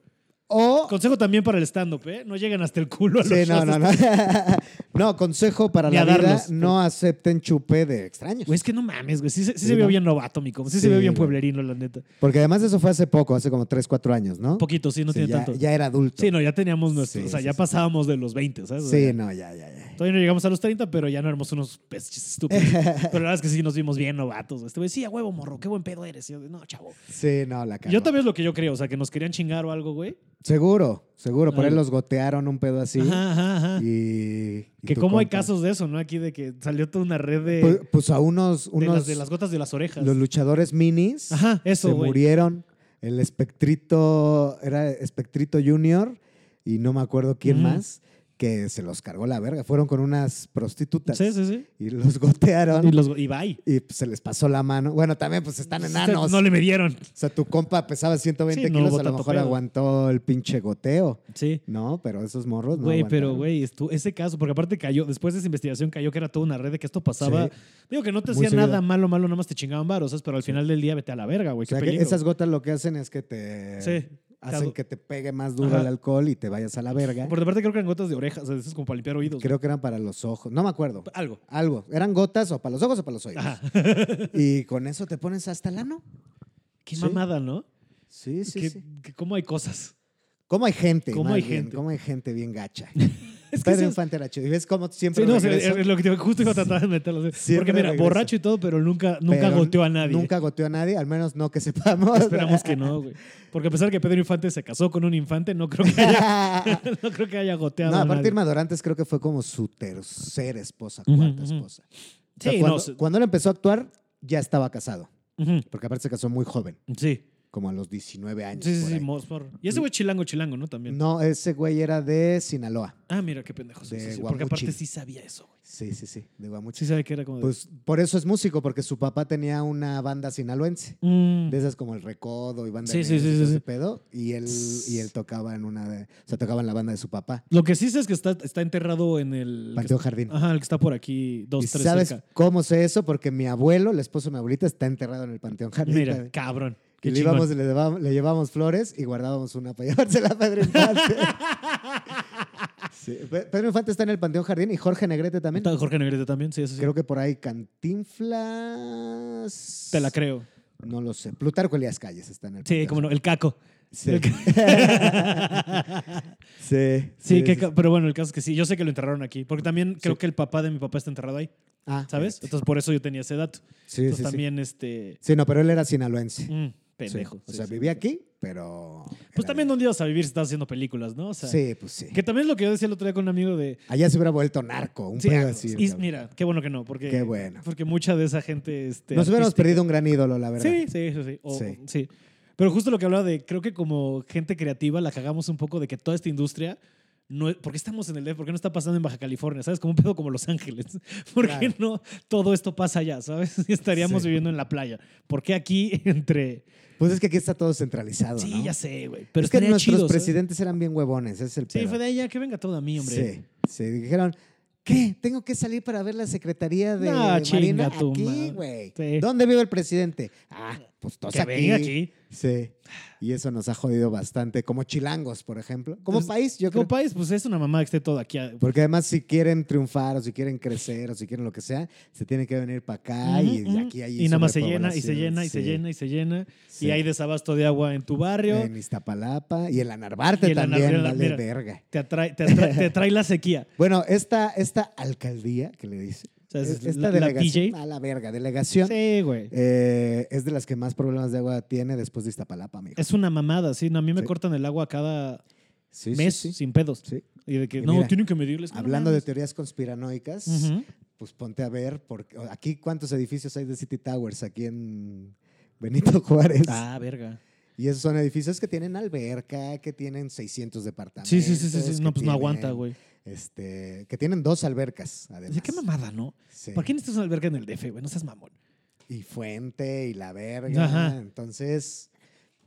O. Consejo también para el stand-up, ¿eh? No lleguen hasta el culo a los Sí, no, shows. no, no. no, consejo para Ni la a vida: darlos. no acepten chupe de extraños. Güey, es que no mames, güey. Sí, se- sí Sí, se vio ¿no? bien novato, mi compa. Sí, se vio bien güey. pueblerino, la neta. Porque además eso fue hace poco, hace como 3, 4 años, ¿no? Poquito, sí, no Sí, tiene ya, tanto. ya era adulto. Sí, no, ya teníamos nuestro. Sí, o sea, sí, ya sí. pasábamos de los 20, ¿sabes? O Sí, no, ya, ya, ya. Todavía no llegamos a los 30, pero ya no éramos unos peches estúpidos. pero la verdad es que sí nos vimos bien novatos. Este güey, sí, a huevo, morro, qué buen pedo eres. Y yo, no, chavo. Sí, no, la cagó. Yo también es lo que yo creo, o sea, que nos querían chingar o algo, güey. Seguro, seguro. Por ahí los gotearon un pedo así. Ajá, ajá, ajá. Y. y Que cómo hay casos de eso, ¿no? Aquí de que salió toda una red de, Pues, pues a unos. de, unos las, de las gotas de las orejas. los luchadores minis. Ajá, eso, se murieron. El espectrito. Era Espectrito Junior. Y no me acuerdo quién más. Que se los cargó la verga. Fueron con unas prostitutas. Sí, sí, sí. Y los gotearon. Y, los, y bye. pues, se les pasó la mano. Bueno, también pues están enanos. No le midieron. O sea, tu compa pesaba 120 Sí, no kilos, a lo mejor aguantó el pinche goteo. Sí. No, pero esos morros no Güey, pero güey, ese caso, porque aparte cayó, después de esa investigación cayó que era toda una red de que esto pasaba. Sí. Digo que no te hacía nada malo, malo, nada más te chingaban varos, pero al final del día vete a la verga, güey. O sea, que esas gotas lo que hacen es que te Sí. Hacen que te pegue más duro Ajá. el alcohol y te vayas a la verga. Por de parte creo que eran gotas de orejas, o sea, eso es como para limpiar oídos. Creo que eran para los ojos. No me acuerdo. Algo. Algo. Eran gotas o para los ojos o para los oídos. Ajá. Y con eso te pones hasta el ano. Qué Sí. mamada, ¿no? Sí, sí, que, sí. que cómo hay cosas. ¿Cómo hay gente? ¿Cómo hay bien? gente? ¿Cómo hay gente bien gacha? Es Pedro Infante era chido. ¿Y ves cómo siempre Sí, no, regreso? es lo que te, justo iba a tratar de meterlo. Porque mira, regreso. borracho y todo, pero nunca, nunca Pero goteó a nadie. Nunca goteó a nadie, al menos no que sepamos. Esperamos que no, güey. Porque a pesar que Pedro Infante se casó con un infante, no creo que haya, no creo que haya goteado no, a aparte nadie. Irma Dorantes creo que fue como su tercera esposa, cuarta esposa. O sea, Sí, cuando, no, cuando él empezó a actuar, ya estaba casado. Ujú. Porque aparte se casó muy joven, Sí. Como a los 19 años. Sí, sí, sí. Mosfor. Y ese güey chilango, chilango, ¿no? También. No, ese güey era de Sinaloa. Ah, mira, qué pendejo. Sí, De sí, sí. Porque aparte sí sabía eso, güey. Sí, sí, sí, de Guamuchil. Sí sabía que era como de... Pues por eso es músico, porque su papá tenía una banda sinaloense. Mm. De esas como el Recodo y banda Sí, de sí, sí, ese pedo. Y él, y él tocaba en una de. O sea, tocaba en la banda de su papá. Lo que sí sé es que está, está enterrado en el... Panteón Jardín. Ajá, el que está por aquí, dos, ¿Y tres sabes cerca. cómo sé eso? Porque mi abuelo, el esposo de mi abuelita, está enterrado en el Panteón Jardín. Mira, cabrón. Y le, íbamos, le, llevábamos flores y guardábamos una para llevársela a Pedro Infante. Sí, Pe- Pedro Infante está en el Panteón Jardín y Jorge Negrete también. Está Jorge Negrete también, sí, eso sí. Creo que por ahí Cantinflas. Te la creo. No lo sé. Plutarco Elías Calles está en el Sí, como no, el caco. Sí. Sí. Sí, que pero bueno, el caso es que sí, yo sé que lo enterraron aquí, porque también creo Sí. que el papá de mi papá está enterrado ahí, Ah, ¿sabes? Entonces por eso yo tenía ese dato. Sí, Entonces también este Sí, no, pero él era sinaloense. mm, Sí. pendejo. O sí, sea, sí. vivía aquí, pero. Pues también de- dónde ibas a vivir si estás haciendo películas, ¿no? O sea, Sí, pues sí. que también es lo que yo decía el otro día con un amigo de Allá se hubiera vuelto narco, un Sí, pedo ah, así. y cabrón. mira, qué bueno que no, porque Qué bueno. porque mucha de esa gente este Nos hubiéramos perdido un gran ídolo, la verdad. Sí, sí. O- Sí. sí. Pero justo lo que hablaba de, creo que como gente creativa la cagamos un poco de que toda esta industria, no, ¿por qué estamos en el DF? ¿Por qué no está pasando en Baja California? ¿Sabes? Como un pedo como Los Ángeles. ¿Por qué Claro. no todo esto pasa allá? ¿Sabes? Y estaríamos Sí. viviendo en la playa. ¿Por qué aquí entre... Pues es que aquí está todo centralizado, Sí, ¿no? ya sé, güey. Pero es que nuestros chido, ¿sabes? presidentes eran bien huevones, ese es el Sí, pedo. fue de allá, que venga todo a mí, hombre. Sí, sí. Dijeron, ¿qué? ¿Tengo que salir para ver la Secretaría de No, Marina? Aquí, güey. Sí. ¿Dónde vive el presidente? Ah, pues todos Que aquí. venga aquí. Sí. Y eso nos ha jodido bastante, como chilangos, por ejemplo. Como Entonces, país, yo creo. Como país, pues es una mamá que esté todo aquí. Porque además si quieren triunfar o si quieren crecer o si quieren lo que sea, se tienen que venir para acá y, aquí hay Y nada más se llena y se llena y se llena y se llena. sí. Y hay desabasto de agua en tu barrio. En Iztapalapa y en la Narvarte la también, Narvarte, vale mira. verga. Te atrae, te atrae, te atrae la sequía. Bueno, esta, esta alcaldía que le dice, sea, es esta la- delegación, a la verga, delegación, Sí, güey. eh, es de las que más problemas de agua tiene después de Iztapalapa, amigo. Es una mamada, sí. No, a mí me Sí. cortan el agua cada Sí, mes sí. sin pedos. Sí. Y de que, Y no, mira, tienen que medirles. Hablando de teorías conspiranoicas, pues ponte a ver, porque aquí cuántos edificios hay de City Towers aquí en Benito Juárez. Ah, verga. Y esos son edificios que tienen alberca, que tienen 600 departamentos. Sí, sí, sí, sí. No, pues no aguanta, güey. Este, que tienen dos albercas, además. ¿De qué mamada, no? Sí. ¿Para qué necesitas una alberca en el DF, güey? No seas mamón. Y fuente y la verga. Ajá. Entonces,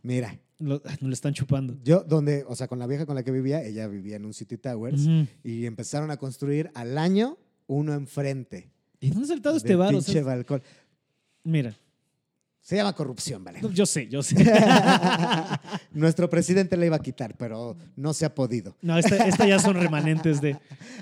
mira, Lo, no le están chupando. yo donde, o sea, con la vieja con la que vivía, ella vivía en un City Towers y empezaron a construir al año uno enfrente. ¿Y dónde ha saltado este bar? O pinche sea, balcón. mira, Se llama corrupción, ¿vale? no, yo sé, yo sé. Nuestro presidente la iba a quitar, pero no se ha podido. No, esta, esta ya son remanentes de.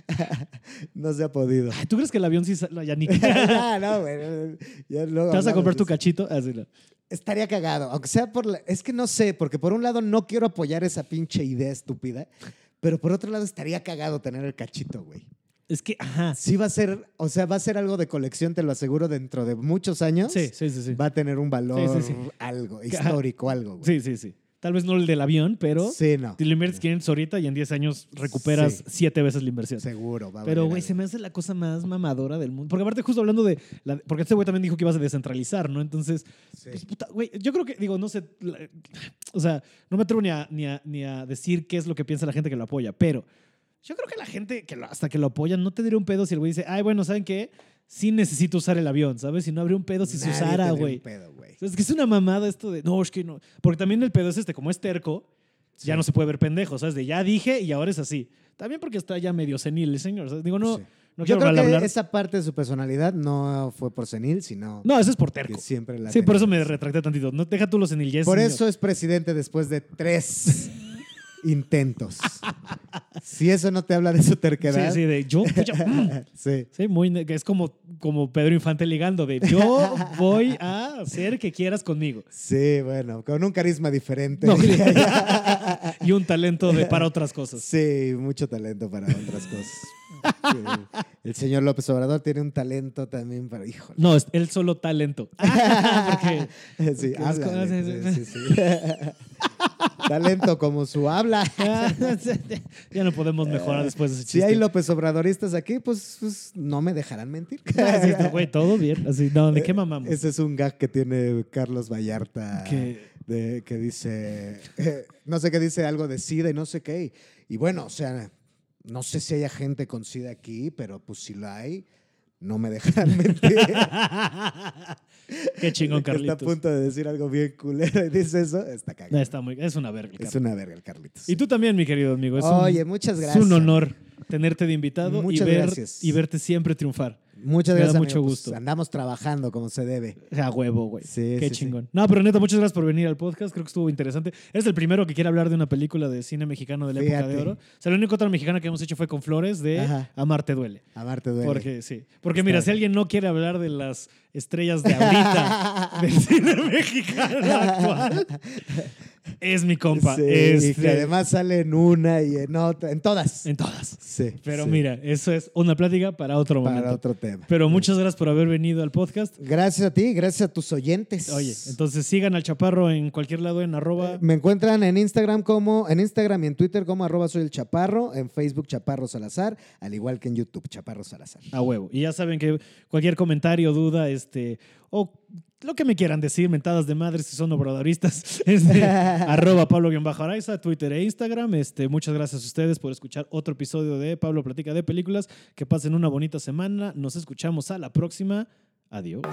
No se ha podido. Ay, ¿Tú crees que el avión sí sal- no, ya ni ¿Te ah, no, güey. ya luego vas a comprar tu cachito? Así no. Estaría cagado, aunque sea por la... Es que no sé, porque por un lado no quiero apoyar esa pinche idea estúpida, pero por otro lado estaría cagado tener el cachito, güey. Es que, ajá. Sí va a ser, o sea, va a ser algo de colección, te lo aseguro, dentro de muchos años. Sí, sí, sí. Sí, Va a tener un valor, Sí, sí, sí. algo, histórico, algo, güey. sí, sí. sí. Tal vez no el del avión, pero Sí, no. te lo inviertes 500 ahorita y en 10 años recuperas Sí. siete veces la inversión. Seguro, va a Pero, güey, se me hace la cosa más mamadora del mundo. Porque aparte, justo hablando de. la- porque este güey también dijo que ibas a descentralizar, ¿no? Entonces, Sí. pues, puta, güey, yo creo que, digo, no sé. la- o sea, no me atrevo ni a, ni, a, ni a decir qué es lo que piensa la gente que lo apoya, pero yo creo que la gente que lo- hasta que lo apoyan no te diría un pedo si el güey dice, ay, bueno, ¿saben qué? Sí necesito usar el avión, ¿sabes? Si no habría un pedo si se usara, güey. un pedo, güey. Es que es una mamada esto de, no, es que no. Porque también el pedo es este, como es terco, ya no se puede ver pendejo, ¿sabes? De ya dije y ahora es así. También porque está ya medio senil el señor. ¿sabes? Digo, no, Sí. no Yo creo que hablar. esa parte de su personalidad no fue por senil, sino No, eso es por terco. siempre la Sí, por eso me retracté tantito. No, deja tú los senil, ya es Por eso es presidente después de tres intentos. Si eso no te habla de su terquedad. Sí, sí, de yo, pues, yo, mm. sí. Sí, muy, es como, como Pedro Infante ligando, de yo voy a hacer que quieras conmigo. Sí, bueno, con un carisma diferente. No. y un talento de, para otras cosas. Sí, mucho talento para otras cosas. Sí. El señor López Obrador tiene un talento también para. Híjole. No, es el solo talento. Porque Sí, porque Sí, sí. Talento como su habla. ya no podemos mejorar después de ese Si chiste. hay López Obradoristas aquí, pues, pues, no me dejarán mentir. Sí, esto, güey, todo bien. Así, no, ¿de qué mamamos? Ese es un gag que tiene Carlos Vallarta. Que- de- que dice, eh, no sé qué dice algo de SIDA y no sé qué. Y, y bueno, o sea, no sé si haya gente con SIDA aquí, pero pues si la hay, no me dejarán mentir. Qué chingón, Que Está a Carlitos. punto de decir algo bien culero y dice eso, está cagado. está muy, es una verga. el Es Carlitos. una verga el Carlitos. Y tú también, mi querido amigo. Es Oye, un, muchas Es gracias. un honor tenerte de invitado y, Muchas ver, gracias. y verte siempre triunfar. Muchas me da gracias. mucho amigo. Pues, gusto. andamos trabajando como se debe. A huevo, güey. Sí, Qué sí, sí. chingón. No, pero neta, muchas gracias por venir al podcast. Creo que estuvo interesante. Eres el primero que quiere hablar de una película de cine mexicano de la época de oro. O sea, la única otra mexicana que hemos hecho fue con Flores de Ajá. Amarte duele. Amarte duele. Porque sí. Porque Está mira, si alguien no quiere hablar de las estrellas de ahorita del cine mexicano actual, es mi compa. Sí, y Este, que además sale en una y en otra, en todas. en todas. Sí. Pero sí. mira, eso es una plática para otro momento. para otro tema. Pero muchas gracias por haber venido al podcast. Gracias a ti, gracias a tus oyentes. Oye, entonces sigan al Chaparro en cualquier lado en arroba. Me encuentran en Instagram como, en Instagram y en Twitter como arroba soy el Chaparro, en Facebook Chaparro Salazar, al igual que en YouTube Chaparro Salazar. A huevo. Y ya saben que cualquier comentario, duda, este, o lo que me quieran decir, mentadas de madres si son obradoristas, este, arroba Pablo-Araiza, Twitter e Instagram. Este, muchas gracias a ustedes por escuchar otro episodio de Pablo Platica de Películas. Que pasen una bonita semana. Nos escuchamos a la próxima. Adiós.